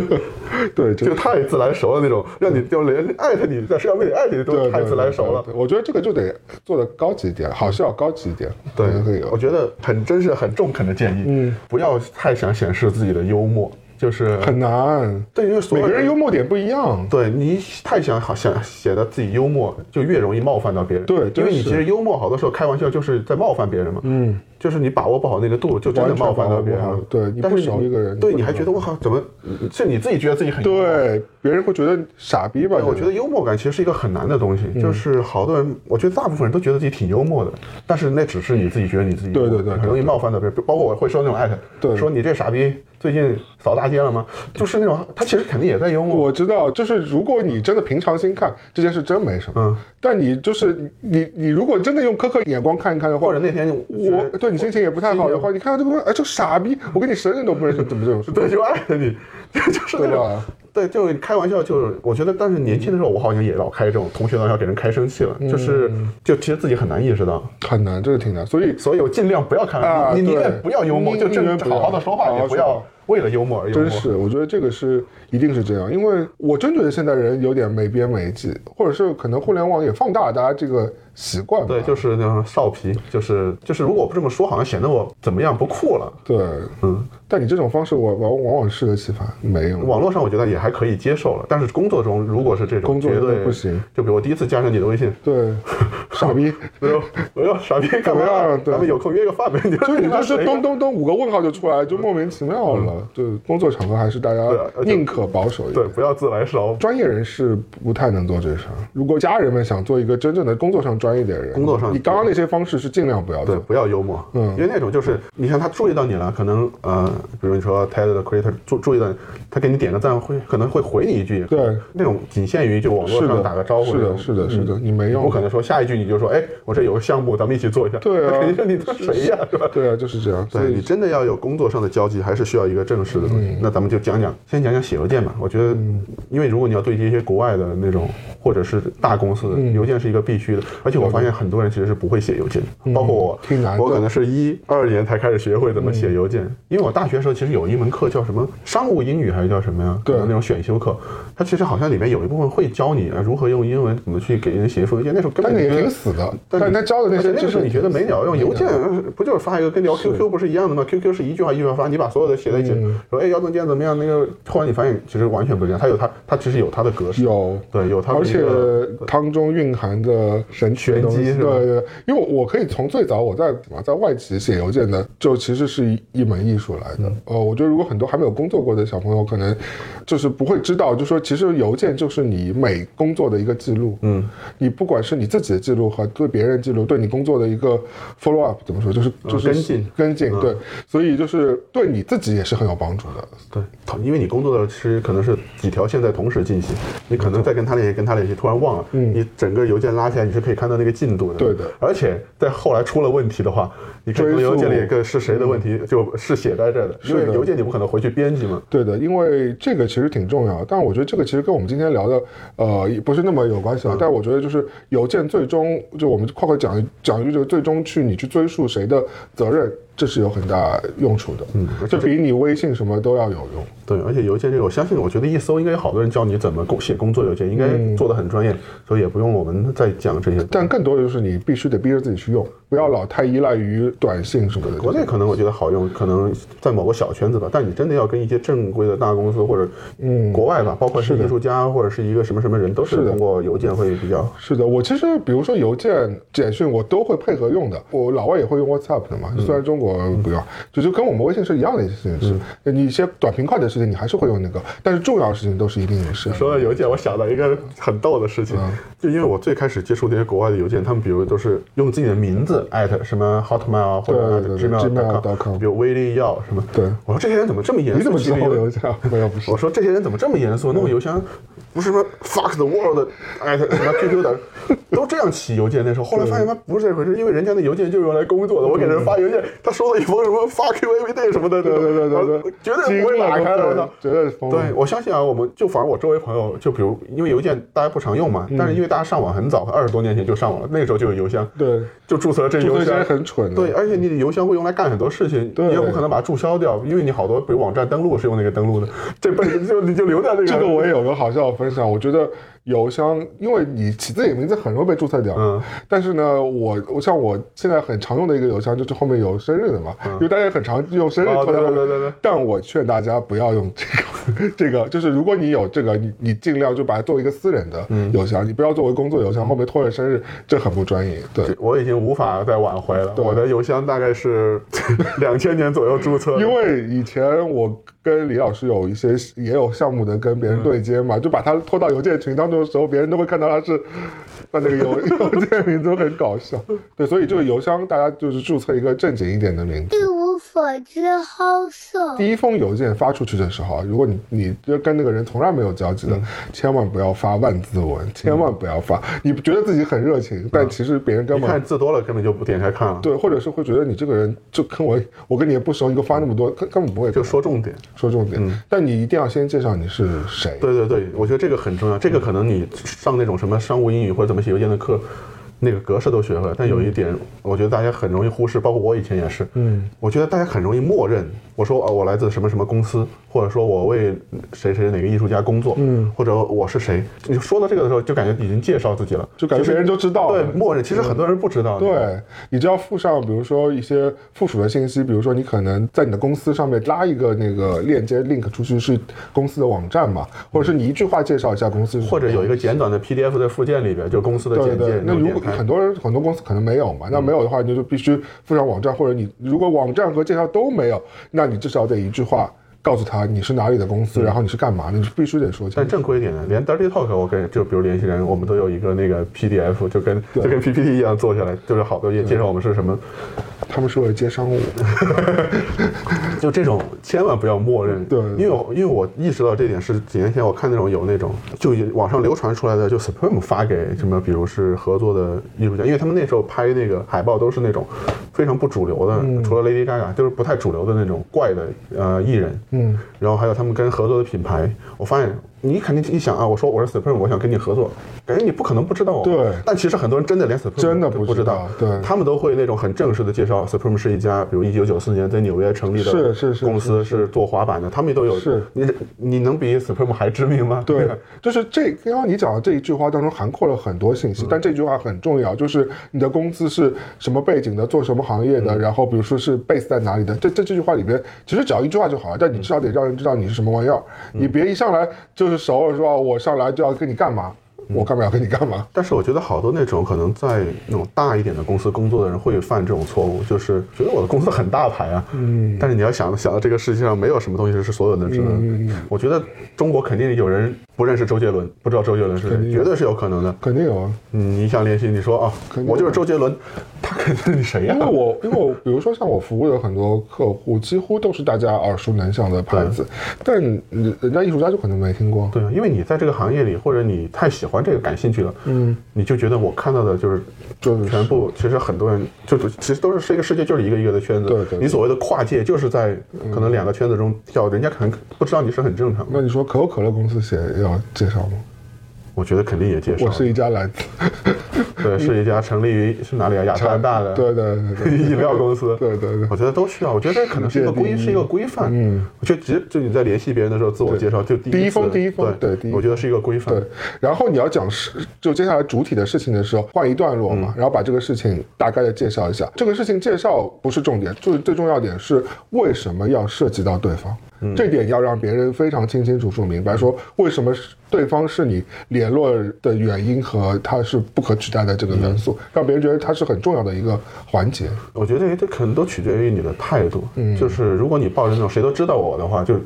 对，就 太自来熟了那种，让你就连艾特你在社交媒体艾特你都太自来熟了。我觉得这个就得做的高级一点，好笑高级一点。对，我觉得很真是很中肯的建议。嗯，不要太想显示自己的幽默。就是很难，对，因为每个人幽默点不一样。对你太想好想写的自己幽默，就越容易冒犯到别人。对，因为你其实幽默好多时候开玩笑就是在冒犯别人嘛。嗯，就是你把握不好那个度，就真的冒犯到别人。对，你不熟一个人，对，你还觉得我靠怎么？是你自己觉得自己很对，别人会觉得傻逼吧？我觉得幽默感其实是一个很难的东西，就是好多人，我觉得大部分人都觉得自己挺幽默的，但是那只是你自己觉得你自己对对对，很容易冒犯到别人。包括我会说那种艾特，说你这傻逼。最近扫大街了吗？就是那种，他其实肯定也在幽默。我知道，就是如果你真的平常心看这件事，真没什么。嗯。但你就是你，你如果真的用苛刻眼光看一看的话，或者那天我对你心情也不太好的话，你看到这个，哎，这傻逼，我跟你神人都不认识，怎么这种事？对，就爱你，就是那种。对，就开玩笑，就是我觉得，但是年轻的时候，我好像也老开这种同学玩笑，给人开生气了，就是就其实自己很难意识到，很难，这个挺难。所以，所以我尽量不要看，你宁愿不要幽默，就正好好的说话，也不要。为了幽默而幽默，真是，我觉得这个是一定是这样，因为我真觉得现在人有点没边没际，或者是可能互联网也放大了大家这个习惯。对，就是那种少皮，就是就是，如果不这么说，好像显得我怎么样不酷了。对，嗯。但你这种方式，我往往往适得其反，没有。网络上我觉得也还可以接受了，但是工作中如果是这种，工作绝对不行。就比如我第一次加上你的微信，对，傻逼，没有没有傻逼干怎么嘛样？咱们有空约个饭呗。你就你就是咚咚咚五个问号就出来，就莫名其妙了。对，工作场合还是大家宁可保守一点对，不要自来熟。专业人士不太能做这事儿。如果家人们想做一个真正的工作上专业的人，工作上。你刚刚那些方式是尽量不要对，不要幽默，嗯。因为那种就是，你看他注意到你了，可能呃，比如你说 TED 的 creator 注注意到，他给你点个赞，会可能会回你一句，对，那种仅限于就网络，上打个招呼是的，是的，是的，你没不用可。能说下一句你就说，哎，我这有个项目，咱们一起做一下，对啊。那肯定是你他谁呀，是吧？对啊，就是这样。对你真的要有工作上的交集，还是需要一个正式的东西。那咱们就讲讲，先讲讲写邮件吧。我觉得，因为如果你要对接一些国外的那种或者是大公司，邮件是一个必须的。而且我发现很多人其实是不会写邮件的，包括我，我可能是一二年才开始学会怎么写邮件，因为我大学时候其实有一门课叫什么商务英语还是叫什么呀？对那种选修课，它其实好像里面有一部分会教你啊如何用英文怎么去给人写一封邮件。那时候根本就挺死的。但是他教的那些那个时候你觉得没鸟用，邮件不就是发一个跟聊 QQ 不是一样的吗？QQ 是一句话一句话发，你把所有的写在一起，说哎姚总监怎么样？那个后来你发现其实完全不一样，它有它它其实有它的格式，有对有它的而且一个汤中蕴含的神玄机是吧？对对，对。因为我可以从最早我在什么在外企写邮件的，就其实是一一门艺术来嗯。的。呃，我觉得如果很多还没有工作过的小朋友，可能就是不会知道，就说其实邮件就是你每工作的一个记录。嗯，你不管是你自己的记录和对别人记录，对你工作的一个 follow up，怎么说，就是就是跟进。跟进，对，所以就是对你自己也是很有帮助的。对，因为你工作的是可能是几条线在同时进行，你可能在跟他联系，跟他联系，突然忘了，你整个邮件拉起来，你是可以看到那个进度的。对的而且在后来出了问题的话，你看追溯邮件里个是谁的问题，就是写在这的，因为邮件你不可能回去编辑嘛。对的，因为这个其实挺重要，但我觉得这个其实跟我们今天聊的，呃，也不是那么有关系了。但我觉得就是邮件最终，就我们快快讲一讲一句，就是最终去你去追溯谁的责任，这是有很大用处的。嗯，这比你微信什么都要有用。对，而且邮件这个，我相信，我觉得一搜应该有好多人教你怎么工写工作邮件，应该做的很专业，所以也不用我们再讲这些。但更多的就是你必须得逼着自己去用，不要老太依赖于短信什么的。国内可能我觉得好用，可能在某个小圈子吧，但你真的要跟一些正规的大公司或者嗯国外吧，包括是艺术家或者是一个什么什么人，都是通过邮件会比较。是的，我其实比如说邮件、简讯，我都会配合用的。我老外也会用 WhatsApp 的嘛，虽然中国不用，就就跟我们微信是一样的一些事情是。你一些短平快的事情，你还是会用那个，但是重要的事情都是一定是。说到邮件，我想到一个很逗的事情，就因为我最开始接触那些国外的邮件，他们比如都是用自己的名字艾特什么 Hotmail 啊，或者对对对 Gmail.com，gmail.com 比如威力药什么。对我说这些人怎么这么严肃？你怎么知道其实有我邮件？没有，不是我。说这些人怎么这么严肃？弄个邮箱不是什么 fuck the world 艾特什么 QQ 的，都这样起邮件。那时候后来发现他不是这回事，因为人家的邮件就是用来工作的。我给人发邮件，他收到一封什么 fuck you every day 什么的，对对对对对，绝对不会打开的。我操！绝对疯了。对，我相信啊，我们就反正我周围朋友，就比如因为邮件大家不常用嘛，但是因为大家上网很早，二十多年前就上网了，那个时候就有邮箱，对就注册了这邮箱，很蠢对，而且你的邮箱会用来干很多事情，你也不可能把它注销掉，因为你好多比如网站登录是用那个登录的，这辈子就你就留在那个。这个我也有个好笑的我觉得邮箱，因为你起自己名字很容易被注册掉，嗯，但是呢，我我像我现在很常用的一个邮箱，就是后面有生日的嘛，因为大家也很常用生日拖在后面对对对对。但我劝大家不要用这个，这个就是如果你有这个，你你尽量就把它作为一个私人的嗯。邮箱，你不要作为工作邮箱，后面拖着生日，这很不专业。对，我已经无法再挽回了，我的邮箱大概是 两千年左右注册的，因为以前我跟李老师有一些也有项目的跟别人对接嘛，就把它拖到邮件群当中的时候，别人都会看到他是他那个邮邮件名字很搞笑。对，所以这个邮箱大家就是注册一个正经一点的名字。一无所知好色。第一封邮件发出去的时候啊，如果你你就跟那个人从来没有交集的，嗯千万不要发万字文，千万不要发。你觉得自己很热情，但其实别人根一本看字多了，根本就不点开看了，对，或者是会觉得你这个人就跟我我跟你也不熟，你给我发那么多，根根本不会就说重点。说重点。但你一定要先介绍你是谁。对对对，我觉得这个很重要。这个可能你上那种什么商务英语或者怎么写邮件的课，那个格式都学会了。但有一点，我觉得大家很容易忽视，包括我以前也是。嗯，我觉得大家很容易默认，我说哦，我来自什么什么公司，或者说我为谁谁哪个艺术家工作，嗯，或者我是谁。你说到这个的时候，就感觉已经介绍自己了，就感觉别人都知道对，默认。其实很多人不知道。对，你只要附上，比如说一些附属的信息，比如说你可能在你的公司上面拉一个那个链接 link 出去是公司的网站嘛，或者是你一句话介绍一下公司或者有一个简短的 PDF 在附件里边，就公司的对对简介。，那如果很多人很多公司可能没有嘛，那没有的话，你就必须附上网站，或者你如果网站和介绍都没有，那你至少得一句话。告诉他你是哪里的公司，然后你是干嘛的，你必须得说清楚。但正规一点的，连 Dirty Talk 我跟就比如联系人，我们都有一个那个 PDF，就跟就跟 PPT 一样做下来，就是好多页介绍我们是什么。他们是为了接商务，就这种千万不要默认。对，因为因为我意识到这点是几年前我看那种有那种就网上流传出来的，就 Supreme 发给什么，比如是合作的艺术家，因为他们那时候拍那个海报都是那种非常不主流的，除了 Lady Gaga 就是不太主流的那种怪的呃艺人。嗯，嗯然后还有他们跟合作的品牌，我发现。你肯定一想啊，我说我是 Supreme，我想跟你合作，感觉你不可能不知道我。对。但其实很多人真的连 Supreme 真的不知道。对。他们都会那种很正式的介绍，Supreme 是一家，比如一九九四年在纽约成立的是是是公司，是做滑板的，他们都有。是。你你能比 Supreme 还知名吗？对。就是这刚刚你讲的这一句话当中涵括了很多信息，但这句话很重要，就是你的公司是什么背景的，做什么行业的，然后比如说是 base 在哪里的，这这这句话里边其实只要一句话就好了，但你至少得让人知道你是什么玩意儿，你别一上来就是熟了说。我上来就要跟你干嘛？我干嘛要跟你干嘛？但是我觉得好多那种可能在那种大一点的公司工作的人会犯这种错误，就是觉得我的公司很大牌啊。嗯。但是你要想想到这个世界上没有什么东西是所有人都知道。嗯我觉得中国肯定有人不认识周杰伦，不知道周杰伦是谁，绝对是有可能的。肯定有啊。嗯，你想联系你说啊，我就是周杰伦，他肯定你谁呀？因为我因为我比如说像我服务的很多客户，几乎都是大家耳熟能详的牌子，但人家艺术家就可能没听过。对啊，因为你在这个行业里，或者你太喜欢这个，感兴趣了。嗯，你就觉得我看到的就是，就是全部。其实很多人就其实都是这个世界就是一个一个的圈子。对对。你所谓的跨界，就是在可能两个圈子中跳，人家可能不知道你是很正常。那你说可口可乐公司写要介绍吗？我觉得肯定也介绍。我是一家来自。对，是一家成立于是哪里啊？亚特兰大的。对对对。饮料公司。对对对。我觉得都需要。我觉得这可能是一个规，是一个规范。嗯。我觉得直接就你在联系别人的时候，自我介绍就第一封，第一封。对对。我觉得是一个规范。对。然后你要讲是，就接下来主体的事情的时候，换一段落嘛，然后把这个事情大概的介绍一下。这个事情介绍不是重点，就是最重要点是为什么要涉及到对方。这点要让别人非常清清楚楚明白，说为什么对方是你联络的原因和他是不可取代的这个元素，让别人觉得他是很重要的一个环节。我觉得这可能都取决于你的态度，就是如果你抱着那种谁都知道我的话，就。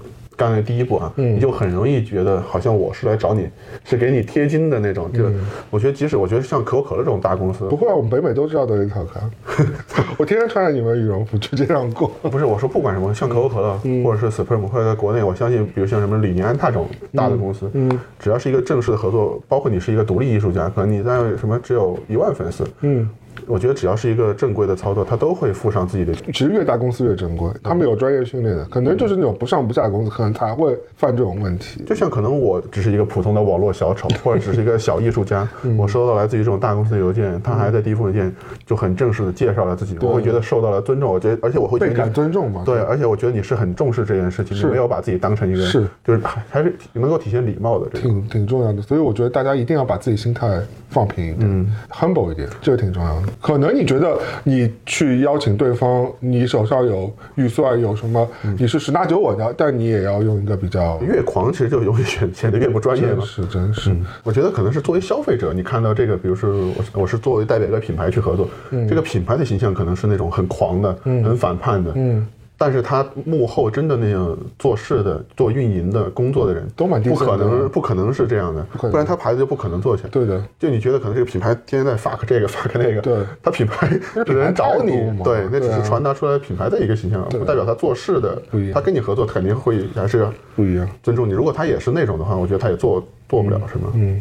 刚才第一步啊，你就很容易觉得好像我是来找你，是给你贴金的那种。就我觉得，即使我觉得像可口可乐这种大公司，不会啊，我们北美都知道德林特克。我天天穿着你们羽绒服就这样过。不是，我说不管什么，像可口可乐或者是 Supreme，或者在国内，我相信，比如像什么李宁、安踏这种大的公司，嗯，只要是一个正式的合作，包括你是一个独立艺术家，可能你在什么只有一万粉丝，嗯。我觉得只要是一个正规的操作，他都会附上自己的。其实越大公司越正规，他们有专业训练的，可能就是那种不上不下的公司，可能才会犯这种问题。就像可能我只是一个普通的网络小丑，或者只是一个小艺术家，我收到来自于这种大公司的邮件，他还在第一封邮件就很正式的介绍了自己，我会觉得受到了尊重。我觉得，而且我会倍感尊重嘛。对，而且我觉得你是很重视这件事情，你没有把自己当成一个是，就是还是能够体现礼貌的，挺挺重要的。所以我觉得大家一定要把自己心态放平一点，humble 一点，这个挺重要的。可能你觉得。你去邀请对方，你手上有预算，有什么？你是十拿九稳的，但你也要用一个比较越狂，其实就容易显显得越不专业嘛。是，真是。我觉得可能是作为消费者，你看到这个，比如说我我是作为代表一个品牌去合作，这个品牌的形象可能是那种很狂的，很反叛的。嗯。但是他幕后真的那样做事的、做运营的工作的人，都蛮不可能，不可能是这样的，不然他牌子就不可能做起来。对的，就你觉得可能这个品牌天天在 fuck 这个 fuck 那个，对，他品牌只能找你，对，那只是传达出来品牌的一个形象，不代表他做事的，他跟你合作肯定会还是不一样，尊重你。如果他也是那种的话，我觉得他也做做不了什么。嗯。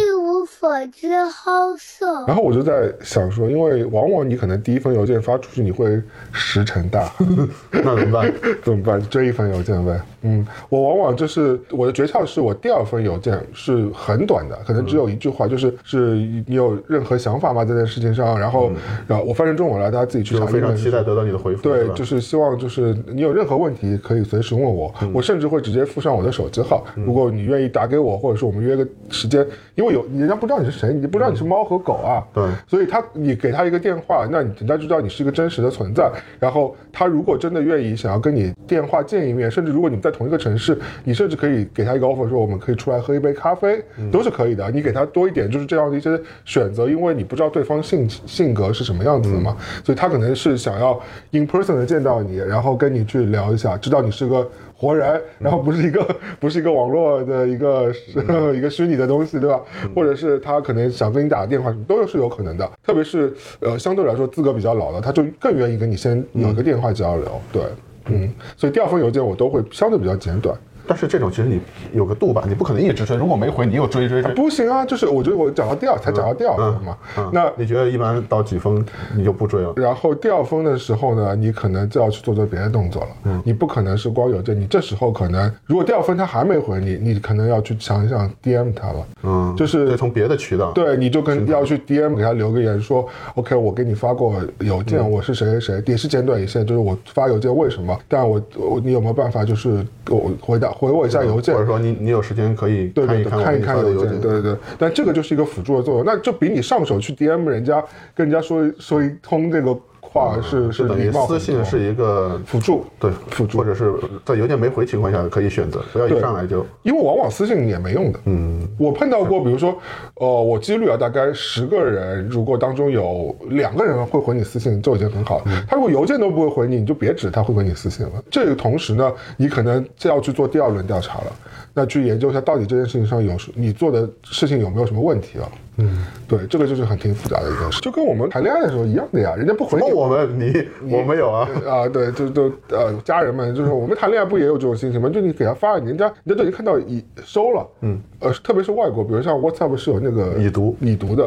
所之好色。然后我就在想说，因为往往你可能第一封邮件发出去，你会石沉大海，那怎么办？怎么办？追一封邮件呗。嗯，我往往就是我的诀窍是我第二封邮件是很短的，可能只有一句话，就是是你有任何想法吗？这件事情上，然后然后我翻成中文了，大家自己去查。非常期待得到你的回复。对，就是希望就是你有任何问题可以随时问我，我甚至会直接附上我的手机号，如果你愿意打给我，或者是我们约个时间，因为有人家不知道。知道你是谁，你不知道你是猫和狗啊。对，所以他你给他一个电话，那你人家就知道你是一个真实的存在。然后他如果真的愿意想要跟你电话见一面，甚至如果你们在同一个城市，你甚至可以给他一个 offer，说我们可以出来喝一杯咖啡，都是可以的。你给他多一点就是这样的一些选择，因为你不知道对方性性格是什么样子的嘛，所以他可能是想要 in person 的见到你，然后跟你去聊一下，知道你是个。活人，然后不是一个 不是一个网络的一个 一个虚拟的东西，对吧？或者是他可能想跟你打个电话，什么都是有可能的。特别是呃，相对来说资格比较老的，他就更愿意跟你先有一个电话交流。对，嗯，所以第二封邮件我都会相对比较简短。但是这种其实你有个度吧，你不可能一直追。如果没回，你又追追追，不行啊！就是我觉得我讲到第二才讲到第二封嘛。那你觉得一般到几封你就不追了？然后第二封的时候呢，你可能就要去做做别的动作了。嗯，你不可能是光有这，你这时候可能如果第二封他还没回你，你可能要去想一想 DM 他了。嗯，就是从别的渠道。对，你就跟要去 DM 给他留个言说，OK，我给你发过邮件，我是谁谁谁，也是简短一些，就是我发邮件为什么？但我我你有没有办法就是给我回答回我一下邮件？或者说你你有时间可以看一看一看邮件，对对对。但这个就是一个辅助的作用，那就比你上手去 DM 人家跟人家说说一通这个话是是等于私信是一个辅助，对辅助，或者是在邮件没回情况下可以选择，不要一上来就，因为往往私信也没用的。嗯，我碰到过，比如说，呃，我几率啊，大概十个人，如果当中有两个人会回你私信，就已经很好了。他如果邮件都不会回你，你就别指他会回你私信了。这个同时呢，你可能就要去做第二轮调查了。那去研究一下，到底这件事情上有你做的事情有没有什么问题啊？嗯，对，这个就是很挺复杂的一件事，就跟我们谈恋爱的时候一样的呀，人家不回你，我们你我没有啊啊，对，就都呃家人们，就是我们谈恋爱不也有这种心情吗？就你给他发，人家人家都已经看到已收了，嗯，呃，特别是外国，比如像 WhatsApp 是有那个已读已读的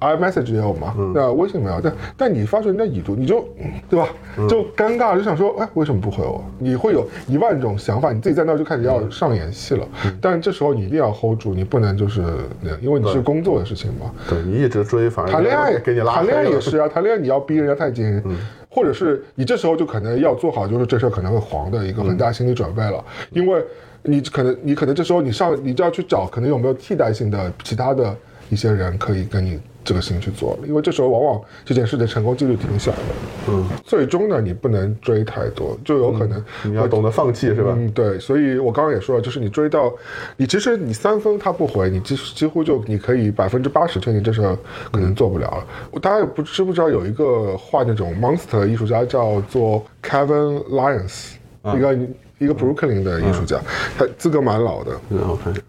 ，iMessage 也有嘛，那微信没有，但但你发出人家已读，你就对吧？就尴尬，就想说，哎，为什么不回我？你会有一万种想法，你自己在那就开始要上演戏了。但这时候你一定要 hold 住，你不能就是因为你是工作的事情嘛。对你一直追，反而谈恋爱给你拉谈恋爱也是啊，谈恋爱你要逼人家太紧，或者是你这时候就可能要做好，就是这事可能会黄的一个很大心理准备了，因为你可能你可能这时候你上你就要去找，可能有没有替代性的其他的一些人可以跟你。这个事情去做了，因为这时候往往这件事的成功几率挺小的。嗯，最终呢，你不能追太多，就有可能你要懂得放弃，是吧？嗯，对。所以我刚刚也说了，就是你追到，你其实你三分他不回，你几几乎就你可以百分之八十确定这事可能做不了了。我大家也不知不知道有一个画那种 monster 的艺术家叫做 Kevin Lyons，一个。一个 Brooklyn 的艺术家，他资格蛮老的，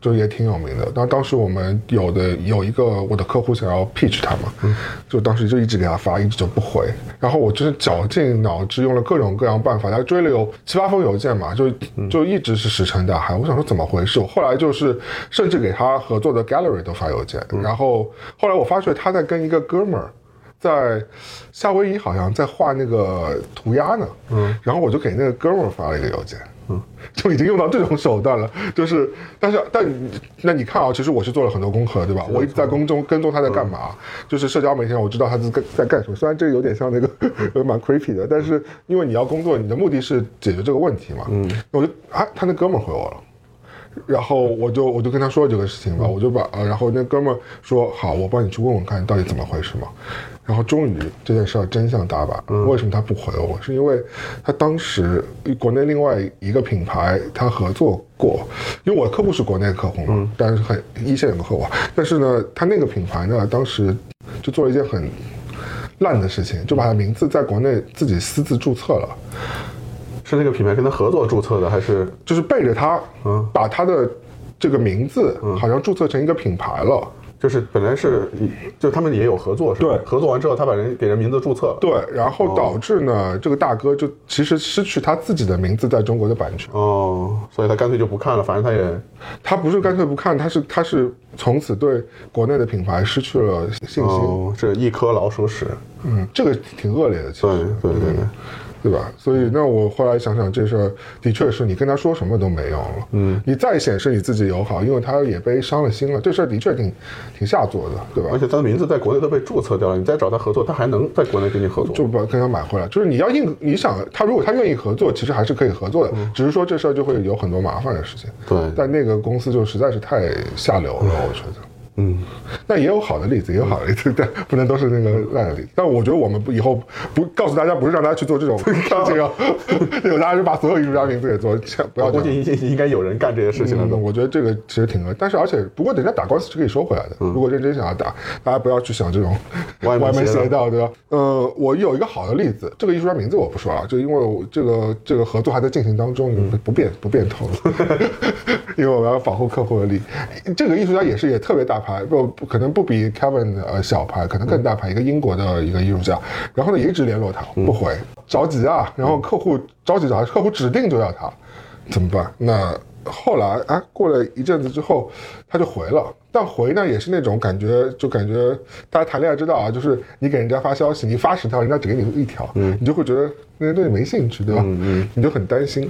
就也挺有名的。当当时我们有的有一个我的客户想要 pitch 他嘛，就当时就一直给他发，一直就不回。然后我就是绞尽脑汁用了各种各样办法，他追了有七八封邮件嘛，就就一直是石沉大海。我想说怎么回事？我后来就是甚至给他合作的 gallery 都发邮件，然后后来我发觉他在跟一个哥们儿。在夏威夷好像在画那个涂鸦呢，嗯，然后我就给那个哥们儿发了一个邮件，嗯，就已经用到这种手段了，就是，但是但那你看啊，其实我是做了很多功课，对吧？我一直在跟踪跟踪他在干嘛，就是社交媒体上我知道他是在在干什么，虽然这个有点像那个 蛮 creepy 的，但是因为你要工作，你的目的是解决这个问题嘛，嗯，我就啊，他那哥们儿回我了。然后我就我就跟他说了这个事情吧，我就把啊，然后那哥们说好，我帮你去问问看到底怎么回事嘛。然后终于这件事儿真相大白，为什么他不回我？是因为他当时国内另外一个品牌他合作过，因为我的客户是国内客户嘛，但是很一线有个客户，但是呢，他那个品牌呢，当时就做了一件很烂的事情，就把他名字在国内自己私自注册了。是那个品牌跟他合作注册的，还是就是背着他，嗯，把他的这个名字好像注册成一个品牌了。就是本来是，就他们也有合作，是吧？对，合作完之后，他把人给人名字注册了，对，然后导致呢，这个大哥就其实失去他自己的名字在中国的版权。哦，所以他干脆就不看了，反正他也，他不是干脆不看，他是他是从此对国内的品牌失去了信心。哦这一颗老鼠屎，嗯，这个挺恶劣的，其实，对对对。对吧？所以那我后来想想，这事儿的确是你跟他说什么都没用了。嗯，你再显示你自己友好，因为他也被伤了心了。这事儿的确挺挺下作的，对吧？而且他的名字在国内都被注册掉了，你再找他合作，他还能在国内跟你合作？就把跟他买回来。就是你要硬，你想他如果他愿意合作，其实还是可以合作的，只是说这事儿就会有很多麻烦的事情。对，但那个公司就实在是太下流了，我觉得。嗯，那也有好的例子，也有好的例子，但不能都是那个烂的例子。但我觉得我们不以后不告诉大家，不是让大家去做这种 这个，有大家就把所有艺术家名字也做，不要估计应该有人干这些事情了。我觉得这个其实挺恶，但是而且不过人家打官司是可以收回来的。如果认真想要打，大家不要去想这种歪门邪道，对吧？呃，我有一个好的例子，这个艺术家名字我不说了，就因为这个这个合作还在进行当中，不变不变透露，因为我们要保护客户的利益。这个艺术家也是也特别大牌，不可能不比 Kevin 呃小牌，可能更大牌，一个英国的一个艺术家。然后呢，一直联络他不回，着急啊。然后客户着急找客户指定就要他，怎么办？那后来啊，过了一阵子之后，他就回了。但回呢，也是那种感觉，就感觉大家谈恋爱知道啊，就是你给人家发消息，你发十条，人家只给你一条，嗯，你就会觉得那人对你没兴趣，对吧？嗯嗯，你就很担心。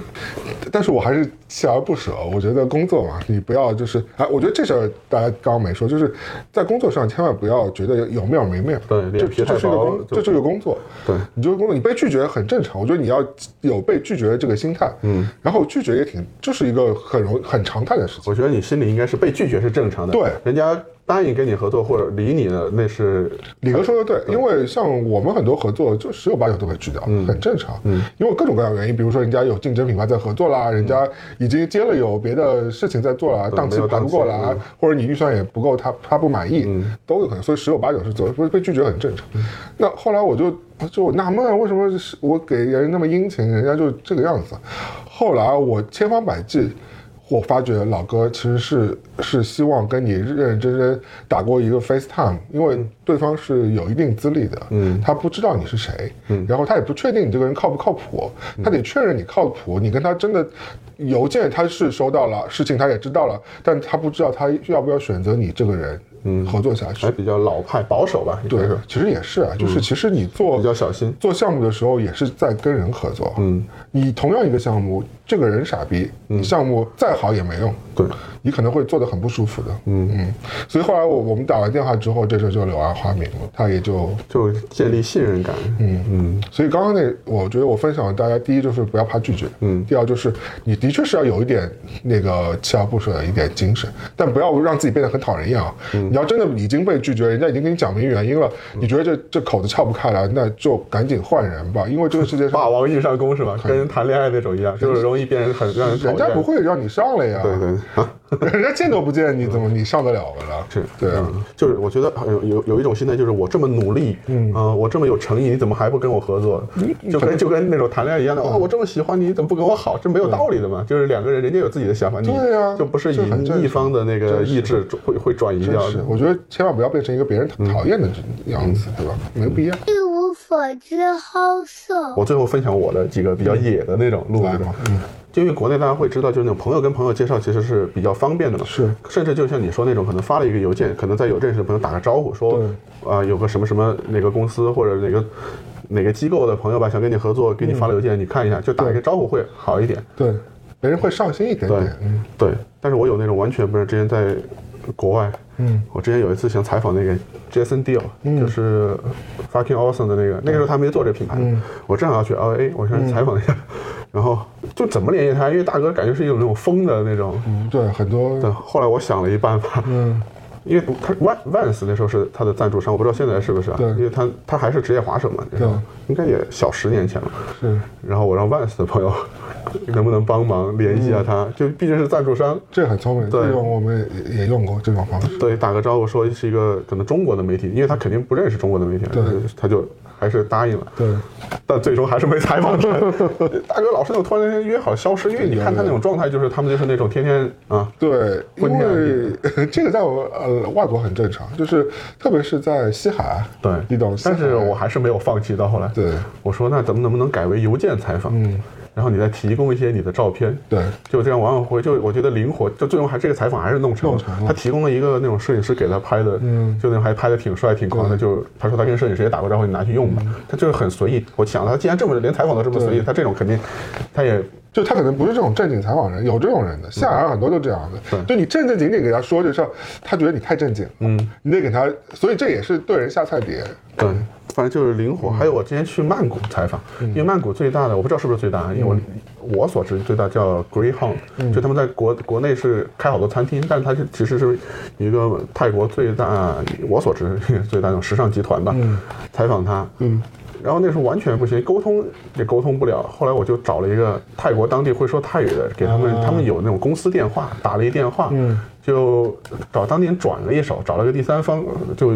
但是我还是锲而不舍。我觉得工作嘛，你不要就是啊，我觉得这事儿大家刚刚没说，就是在工作上千万不要觉得有面没面。对，这这是一个工，这是个工作。对，你就是工作，你被拒绝很正常。我觉得你要有被拒绝的这个心态。嗯，然后拒绝也挺，就是一个很容很常态的事情。我觉得你心里应该是被拒绝是正常的。对，人家。答应跟你合作或者理你的，那是李哥说的对，因为像我们很多合作就十有八九都会拒掉，很正常。嗯，因为各种各样的原因，比如说人家有竞争品牌在合作啦，人家已经接了有别的事情在做了，档期排不过来，或者你预算也不够，他他不满意，都有可能。所以十有八九是走，被拒绝很正常。那后来我就就纳闷，为什么我给人那么殷勤，人家就这个样子？后来我千方百计。我发觉老哥其实是是希望跟你认认真真打过一个 FaceTime，因为对方是有一定资历的，嗯，他不知道你是谁，嗯，然后他也不确定你这个人靠不靠谱，他得确认你靠谱，你跟他真的邮件他是收到了，事情他也知道了，但他不知道他要不要选择你这个人。嗯，合作下去还比较老派保守吧？对，其实也是啊，就是其实你做比较小心做项目的时候，也是在跟人合作。嗯，你同样一个项目，这个人傻逼，你项目再好也没用。对。你可能会做的很不舒服的，嗯。嗯，所以后来我我们打完电话之后，这事就柳暗花明了，他也就就建立信任感，嗯。嗯。所以刚刚那，我觉得我分享大家，第一就是不要怕拒绝，嗯，第二就是你的确是要有一点那个锲而不舍的一点精神，但不要让自己变得很讨人厌啊。你要真的已经被拒绝，人家已经跟你讲明原因了，你觉得这这口子撬不开来，那就赶紧换人吧，因为这个世界上霸王硬上弓是吧？跟谈恋爱那种一样，就是容易变成很让人人家不会让你上来呀，对对啊。人家见都不见，你怎么你上得了了？是，对啊，就是我觉得有有有一种心态，就是我这么努力，嗯我这么有诚意，你怎么还不跟我合作？就跟就跟那种谈恋爱一样的，哇，我这么喜欢你，你怎么不跟我好？这没有道理的嘛。就是两个人，人家有自己的想法，对呀，就不是以一方的那个意志会会转移掉。是，我觉得千万不要变成一个别人讨厌的样子，对吧？没必要。所知，好色。我最后分享我的几个比较野的那种路子。嗯。因为国内大家会知道，就是那种朋友跟朋友介绍其实是比较方便的嘛。是，甚至就像你说那种，可能发了一个邮件，可能在有认识的朋友打个招呼，说啊有个什么什么哪个公司或者哪个哪个机构的朋友吧，想跟你合作，给你发了邮件，你看一下，就打一个招呼会好一点。对，别人会上心一点点。对，但是我有那种完全不是之前在国外，嗯，我之前有一次想采访那个 Jason Deal，就是 Fucking Awesome 的那个，那个时候他没做这品牌，我正好要去 LA，我想采访一下。然后就怎么联系他？因为大哥感觉是一种那种疯的那种，嗯，对，很多。对，后来我想了一办法，嗯，因为他万万斯那时候是他的赞助商，我不知道现在是不是啊？对，因为他他还是职业滑手嘛，对，应该也小十年前了。是。然后我让万斯的朋友能不能帮忙联系一下他？就毕竟是赞助商，这很聪明。对，我们也用过这种方式。对，打个招呼说是一个可能中国的媒体，因为他肯定不认识中国的媒体，对，他就。还是答应了，对，但最终还是没采访成。大哥老是那种突然间约好消失，因为你看他那种状态，就是他们就是那种天天啊，对，因为这个在我呃外国很正常，就是特别是在西海，对，你懂。但是我还是没有放弃到后来，对，我说那咱们能不能改为邮件采访？嗯。然后你再提供一些你的照片，对，就这样往往会就我觉得灵活，就最终还这个采访还是弄成。他提供了一个那种摄影师给他拍的，嗯，就那种还拍的挺帅挺狂的，就他说他跟摄影师也打过招呼，你拿去用吧。他就是很随意。我想他既然这么连采访都这么随意，他这种肯定，他也就他可能不是这种正经采访人，有这种人的，下海很多都这样的。就你正正经经给他说这事儿，他觉得你太正经，嗯，你得给他，所以这也是对人下菜碟，对。反正就是灵活。还有我之前去曼谷采访，因为曼谷最大的我不知道是不是最大，因为我我所知最大叫 Greyhound，就他们在国国内是开好多餐厅，但是它是其实是一个泰国最大我所知 最大那种时尚集团吧。采访他，嗯。然后那时候完全不行，沟通也沟通不了。后来我就找了一个泰国当地会说泰语的，给他们，他们有那种公司电话，打了一电话，嗯，就找当地人转了一手，找了个第三方，就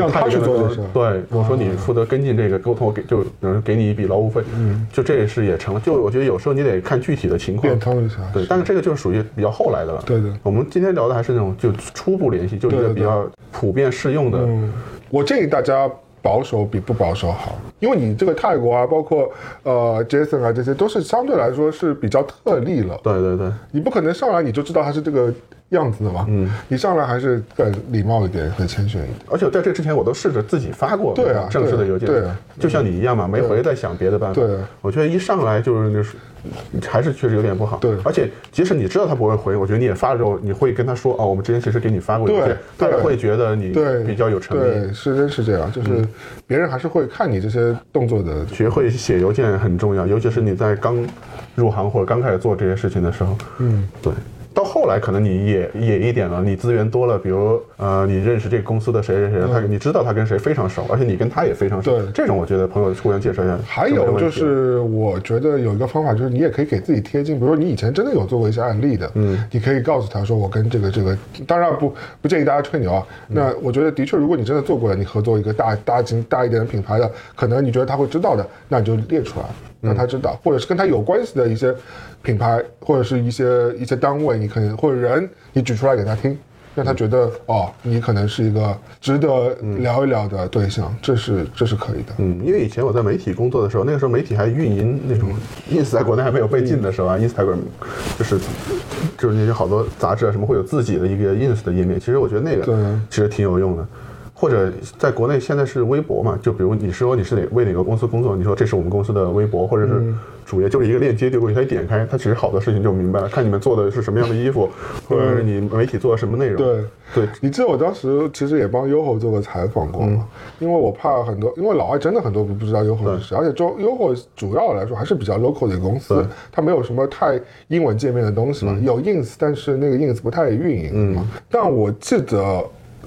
让他去做这事。对，我说你负责跟进这个沟通，我给就能给你一笔劳务费，嗯，就这事也成了。就我觉得有时候你得看具体的情况，变通一下。对，但是这个就是属于比较后来的了。对对。我们今天聊的还是那种就初步联系，就一个比较普遍适用的。我建议大家。保守比不保守好，因为你这个泰国啊，包括呃 Jason 啊，这些都是相对来说是比较特例了。对对对，你不可能上来你就知道他是这个。样子的嘛，嗯，你上来还是更礼貌一点，更谦逊一点。而且在这之前，我都试着自己发过对啊正式的邮件，对啊，就像你一样嘛，没回再想别的办法。对，我觉得一上来就是还是确实有点不好。对，而且即使你知道他不会回，我觉得你也发了之后，你会跟他说哦，我们之前其实给你发过邮件，他也会觉得你比较有诚意。对，是真是这样，就是别人还是会看你这些动作的。学会写邮件很重要，尤其是你在刚入行或者刚开始做这些事情的时候。嗯，对。到后来可能你也也一点了，你资源多了，比如呃，你认识这个公司的谁谁谁，他你知道他跟谁非常熟，而且你跟他也非常熟。对，这种我觉得朋友互相介绍一下。还有就是，我觉得有一个方法就是，你也可以给自己贴金，比如说你以前真的有做过一些案例的，嗯，你可以告诉他说，我跟这个这个，当然不不建议大家吹牛啊。那我觉得的确，如果你真的做过了，你合作一个大大型大一点的品牌的，可能你觉得他会知道的，那你就列出来。让他知道，或者是跟他有关系的一些品牌，或者是一些一些单位，你可能或者人，你举出来给他听，让他觉得哦，你可能是一个值得聊一聊的对象，这是这是可以的。嗯，因为以前我在媒体工作的时候，那个时候媒体还运营那种，ins 在国内还没有被禁的时候啊，instagram 就是就是那些好多杂志啊什么会有自己的一个 ins 的页面，其实我觉得那个其实挺有用的。或者在国内现在是微博嘛？就比如你说你是哪为哪个公司工作，你说这是我们公司的微博，或者是主页，就是一个链接丢过去，他一点开，他其实好多事情就明白了。看你们做的是什么样的衣服，或者是你媒体做的什么内容。对对，你记得我当时其实也帮优 o 做过采访过吗？因为我怕很多，因为老外真的很多不不知道优 o 是谁，而且中优 o 主要来说还是比较 local 的公司，它没有什么太英文界面的东西嘛，有 ins，但是那个 ins 不太运营嘛。但我记得。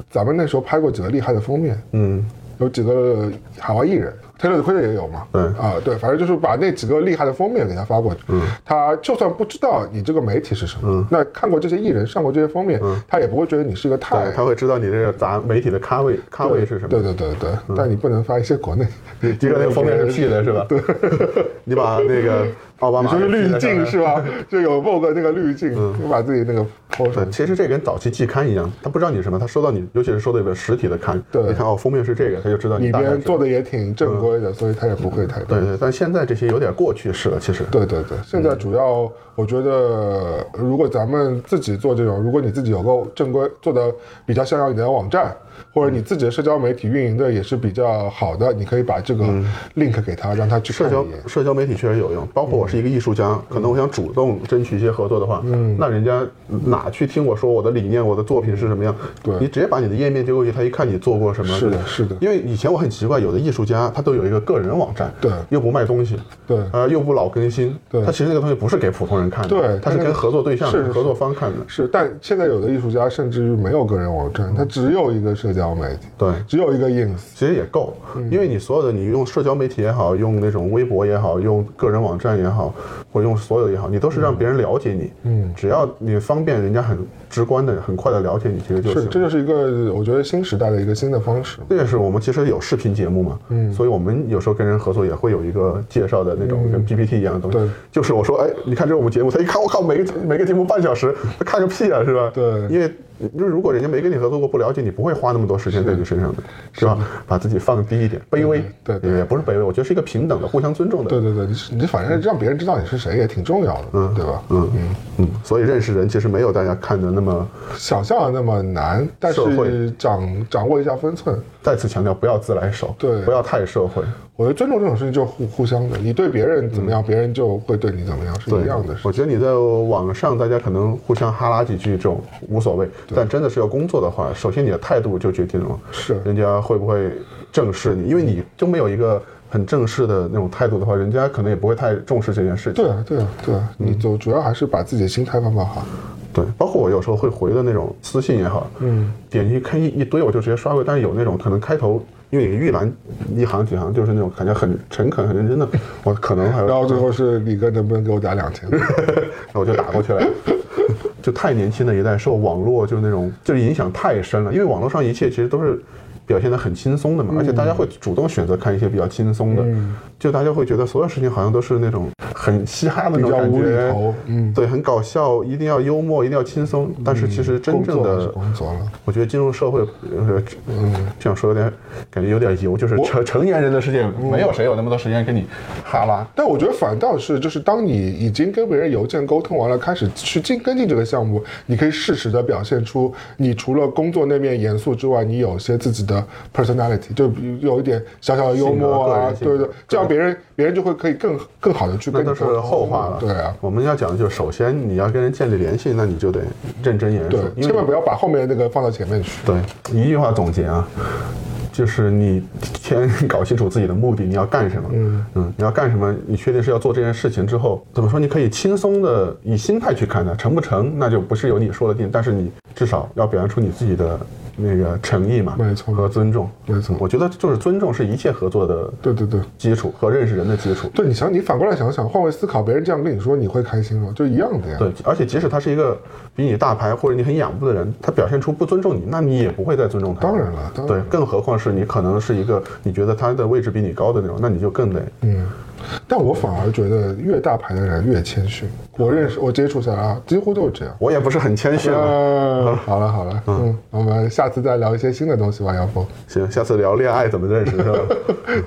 咱们那时候拍过几个厉害的封面，嗯，有几个海外艺人，Taylor 的 q u 也有嘛，对，啊，对，反正就是把那几个厉害的封面给他发过去，嗯，他就算不知道你这个媒体是什么，嗯，那看过这些艺人上过这些封面，嗯，他也不会觉得你是一个太，他会知道你这个杂媒体的咖位，咖位是什么，对对对对，但你不能发一些国内，你这个那个封面是 P 的是吧？对，你把那个。奥巴马就是滤镜是吧？就有 Vogue 那个滤镜，就把自己那个抛出来。其实这跟早期季刊一样，他不知道你什么，他收到你，尤其是收到一本实体的刊，对，你看哦，封面是这个，他就知道你。里边做的也挺正规的，所以他也不会太。对对，但现在这些有点过去式了，其实。对对对，现在主要我觉得，如果咱们自己做这种，如果你自己有个正规做的比较像样一点的网站。或者你自己的社交媒体运营的也是比较好的，你可以把这个 link 给他，让他去社交社交媒体确实有用。包括我是一个艺术家，可能我想主动争取一些合作的话，嗯，那人家哪去听我说我的理念，我的作品是什么样？对，你直接把你的页面丢过去，他一看你做过什么，是的，是的。因为以前我很奇怪，有的艺术家他都有一个个人网站，对，又不卖东西，对，呃，又不老更新，对，他其实那个东西不是给普通人看的，对，他是跟合作对象、合作方看的。是，但现在有的艺术家甚至于没有个人网站，他只有一个社交媒体，对。只有一个 ins，其实也够，因为你所有的你用社交媒体也好，用那种微博也好，用个人网站也好，或者用所有也好，你都是让别人了解你。嗯，只要你方便，人家很直观的、很快的了解你，其实就是。这就是一个我觉得新时代的一个新的方式。这也是我们其实有视频节目嘛，嗯，所以我们有时候跟人合作也会有一个介绍的那种跟 PPT 一样的东西。对，就是我说，哎，你看这是我们节目，他一看，我靠，每个每个节目半小时，他 看个屁啊，是吧？对，因为。就是如果人家没跟你合作过，不了解你，不会花那么多时间在你身上的，是吧？把自己放低一点，卑微，对，也不是卑微，我觉得是一个平等的、互相尊重的。对对对，你你反正让别人知道你是谁也挺重要的，嗯，对吧？嗯嗯嗯，所以认识人其实没有大家看的那么想象的那么难，但是掌掌握一下分寸。再次强调，不要自来熟，对，不要太社会。我觉得尊重这种事情就是互互相的，你对别人怎么样，别人就会对你怎么样，是一样的。我觉得你在网上，大家可能互相哈拉几句这种无所谓，但真的是要工作的话，首先你的态度就决定了，是人家会不会正视你，因为你都没有一个很正式的那种态度的话，人家可能也不会太重视这件事情。对啊，对啊，对啊，你就主要还是把自己的心态放放好。对，包括我有时候会回的那种私信也好，嗯，点进去看一一堆，我就直接刷过。但是有那种可能开头因为预览一行几行，就是那种感觉很诚恳、很认真的，我可能还然后最后是李哥能不能给我打两千？那我就打过去了。就太年轻的一代受网络就那种就是影响太深了，因为网络上一切其实都是。表现得很轻松的嘛，而且大家会主动选择看一些比较轻松的，就大家会觉得所有事情好像都是那种很嘻哈的那种感觉，嗯，对，很搞笑，一定要幽默，一定要轻松。但是其实真正的工作了，我觉得进入社会，嗯，这样说有点感觉有点油，就是成成年人的世界，没有谁有那么多时间跟你哈拉。但我觉得反倒是，就是当你已经跟别人邮件沟通完了，开始去进跟进这个项目，你可以适时的表现出你除了工作那面严肃之外，你有些自己的。Personality 就有一点小小的幽默啊，对对，这样别人别人就会可以更更好的去。那都是后话了。对啊，我们要讲的就是，首先你要跟人建立联系，那你就得认真严肃，千万不要把后面那个放到前面去。对，一句话总结啊，就是你先搞清楚自己的目的，你要干什么？嗯嗯，你要干什么？你确定是要做这件事情之后，怎么说？你可以轻松的以心态去看它，成不成那就不是由你说了定，但是你至少要表现出你自己的。那个诚意嘛，没错，和尊重，没错。我觉得就是尊重是一切合作的，对对对，基础和认识人的基础。对，你想，你反过来想想，换位思考，别人这样跟你说，你会开心吗？就一样的呀。对，而且即使他是一个比你大牌或者你很仰慕的人，他表现出不尊重你，那你也不会再尊重他。当然了，对，更何况是你可能是一个你觉得他的位置比你高的那种，那你就更得嗯。但我反而觉得越大牌的人越谦逊。我认识我接触下来啊，几乎都是这样。我也不是很谦逊。好了好了，嗯，我们下次再聊一些新的东西吧，要不？行，下次聊恋爱怎么认识是吧？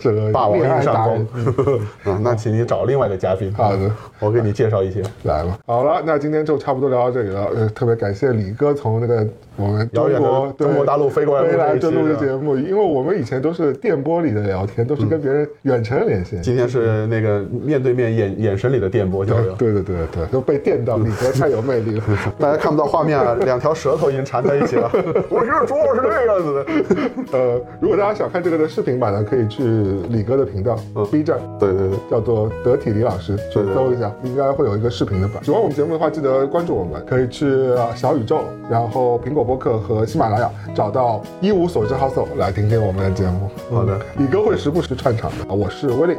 这个霸王硬上弓。嗯，那请你找另外的嘉宾。好的，我给你介绍一些。来吧，好了，那今天就差不多聊到这里了。呃，特别感谢李哥从那个我们遥远的中国大陆飞过来飞来这录制节目，因为我们以前都是电波里的聊天，都是跟别人远程连线。今天是那个面对面眼眼神里的电波交流。对对对对，都被电到。李哥太有魅力了，大家看不到画面啊，两条舌头已经缠在一起了。我是说我是这个样子的。呃，如果大家想看这个的视频版呢，可以去李哥的频道，B 站，对对对，叫做得体李老师，去搜一下，应该会有一个视频的版。喜欢我们节目的话，记得关注我们，可以去小宇宙，然后苹果播客和喜马拉雅找到一无所知 House 来听听我们的节目。好的，李哥会时不时串场的。我是威利，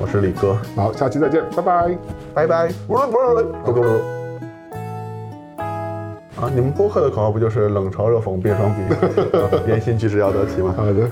我是李哥，好，下期再见，拜拜，拜拜。啊，你们播客的口号不就是冷嘲热讽变双比，言行举止要得体吗？好的。